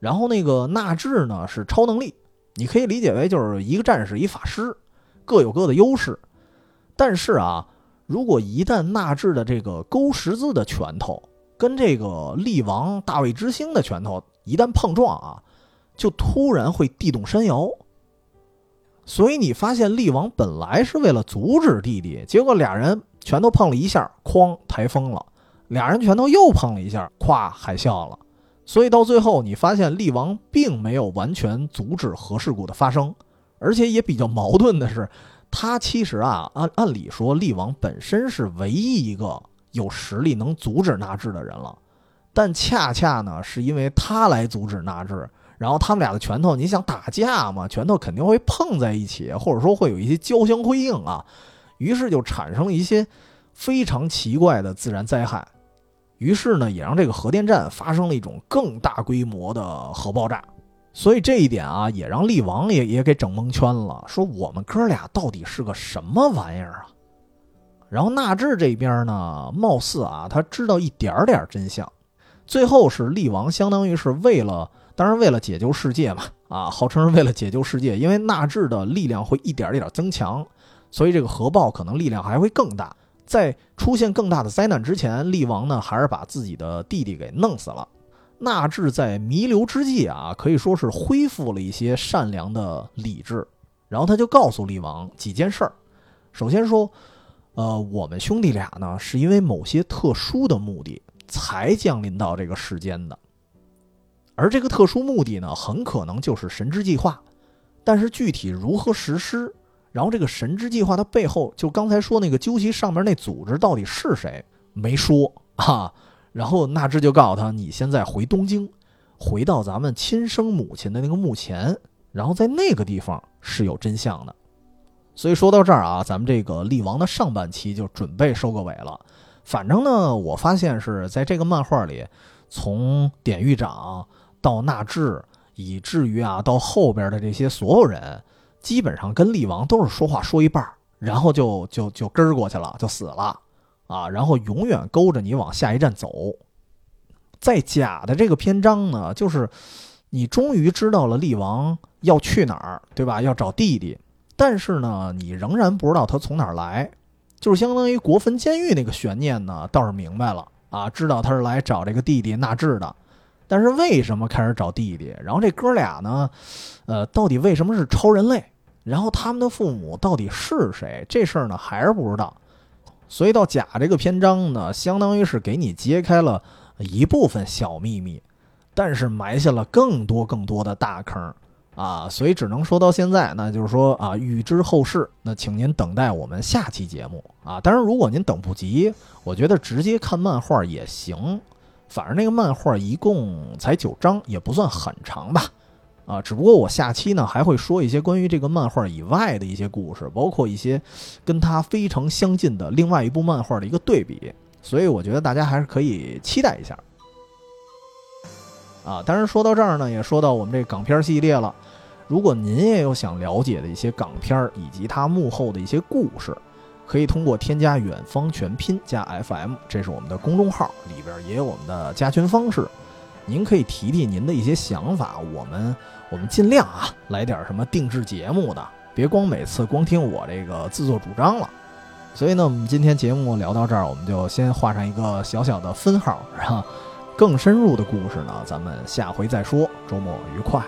然后那个纳智呢是超能力，你可以理解为就是一个战士一法师，各有各的优势。但是啊，如果一旦纳智的这个勾十字的拳头跟这个力王大卫之星的拳头一旦碰撞啊，就突然会地动山摇。所以你发现力王本来是为了阻止弟弟，结果俩人拳头碰了一下，哐，台风了；俩人拳头又碰了一下，咵，海啸了。所以到最后，你发现力王并没有完全阻止核事故的发生，而且也比较矛盾的是，他其实啊，按按理说，力王本身是唯一一个有实力能阻止纳智的人了，但恰恰呢，是因为他来阻止纳智。然后他们俩的拳头，你想打架嘛？拳头肯定会碰在一起，或者说会有一些交相辉映啊。于是就产生了一些非常奇怪的自然灾害。于是呢，也让这个核电站发生了一种更大规模的核爆炸。所以这一点啊，也让力王也也给整蒙圈了，说我们哥俩到底是个什么玩意儿啊？然后纳智这边呢，貌似啊，他知道一点点真相。最后是力王，相当于是为了。当然，为了解救世界嘛，啊，号称是为了解救世界，因为纳智的力量会一点一点增强，所以这个核爆可能力量还会更大。在出现更大的灾难之前，力王呢还是把自己的弟弟给弄死了。纳智在弥留之际啊，可以说是恢复了一些善良的理智，然后他就告诉力王几件事儿。首先说，呃，我们兄弟俩呢是因为某些特殊的目的才降临到这个世间的。而这个特殊目的呢，很可能就是神之计划，但是具体如何实施，然后这个神之计划的背后，就刚才说那个究极上面那组织到底是谁，没说 啊。然后纳智就告诉他：“你现在回东京，回到咱们亲生母亲的那个墓前，然后在那个地方是有真相的。”所以说到这儿啊，咱们这个力王的上半期就准备收个尾了。反正呢，我发现是在这个漫画里，从典狱长。到纳智，以至于啊，到后边的这些所有人，基本上跟厉王都是说话说一半，然后就就就跟过去了，就死了啊，然后永远勾着你往下一站走。在假的这个篇章呢，就是你终于知道了厉王要去哪儿，对吧？要找弟弟，但是呢，你仍然不知道他从哪儿来，就是相当于国坟监狱那个悬念呢，倒是明白了啊，知道他是来找这个弟弟纳智的。但是为什么开始找弟弟？然后这哥俩呢？呃，到底为什么是超人类？然后他们的父母到底是谁？这事儿呢还是不知道。所以到甲这个篇章呢，相当于是给你揭开了一部分小秘密，但是埋下了更多更多的大坑啊！所以只能说到现在，那就是说啊，预知后事，那请您等待我们下期节目啊！当然，如果您等不及，我觉得直接看漫画也行。反正那个漫画一共才九章，也不算很长吧，啊，只不过我下期呢还会说一些关于这个漫画以外的一些故事，包括一些跟它非常相近的另外一部漫画的一个对比，所以我觉得大家还是可以期待一下。啊，当然说到这儿呢，也说到我们这港片系列了，如果您也有想了解的一些港片以及它幕后的一些故事。可以通过添加“远方全拼”加 FM，这是我们的公众号，里边也有我们的加群方式。您可以提提您的一些想法，我们我们尽量啊来点什么定制节目的，别光每次光听我这个自作主张了。所以呢，我们今天节目聊到这儿，我们就先画上一个小小的分号，然后更深入的故事呢，咱们下回再说。周末愉快。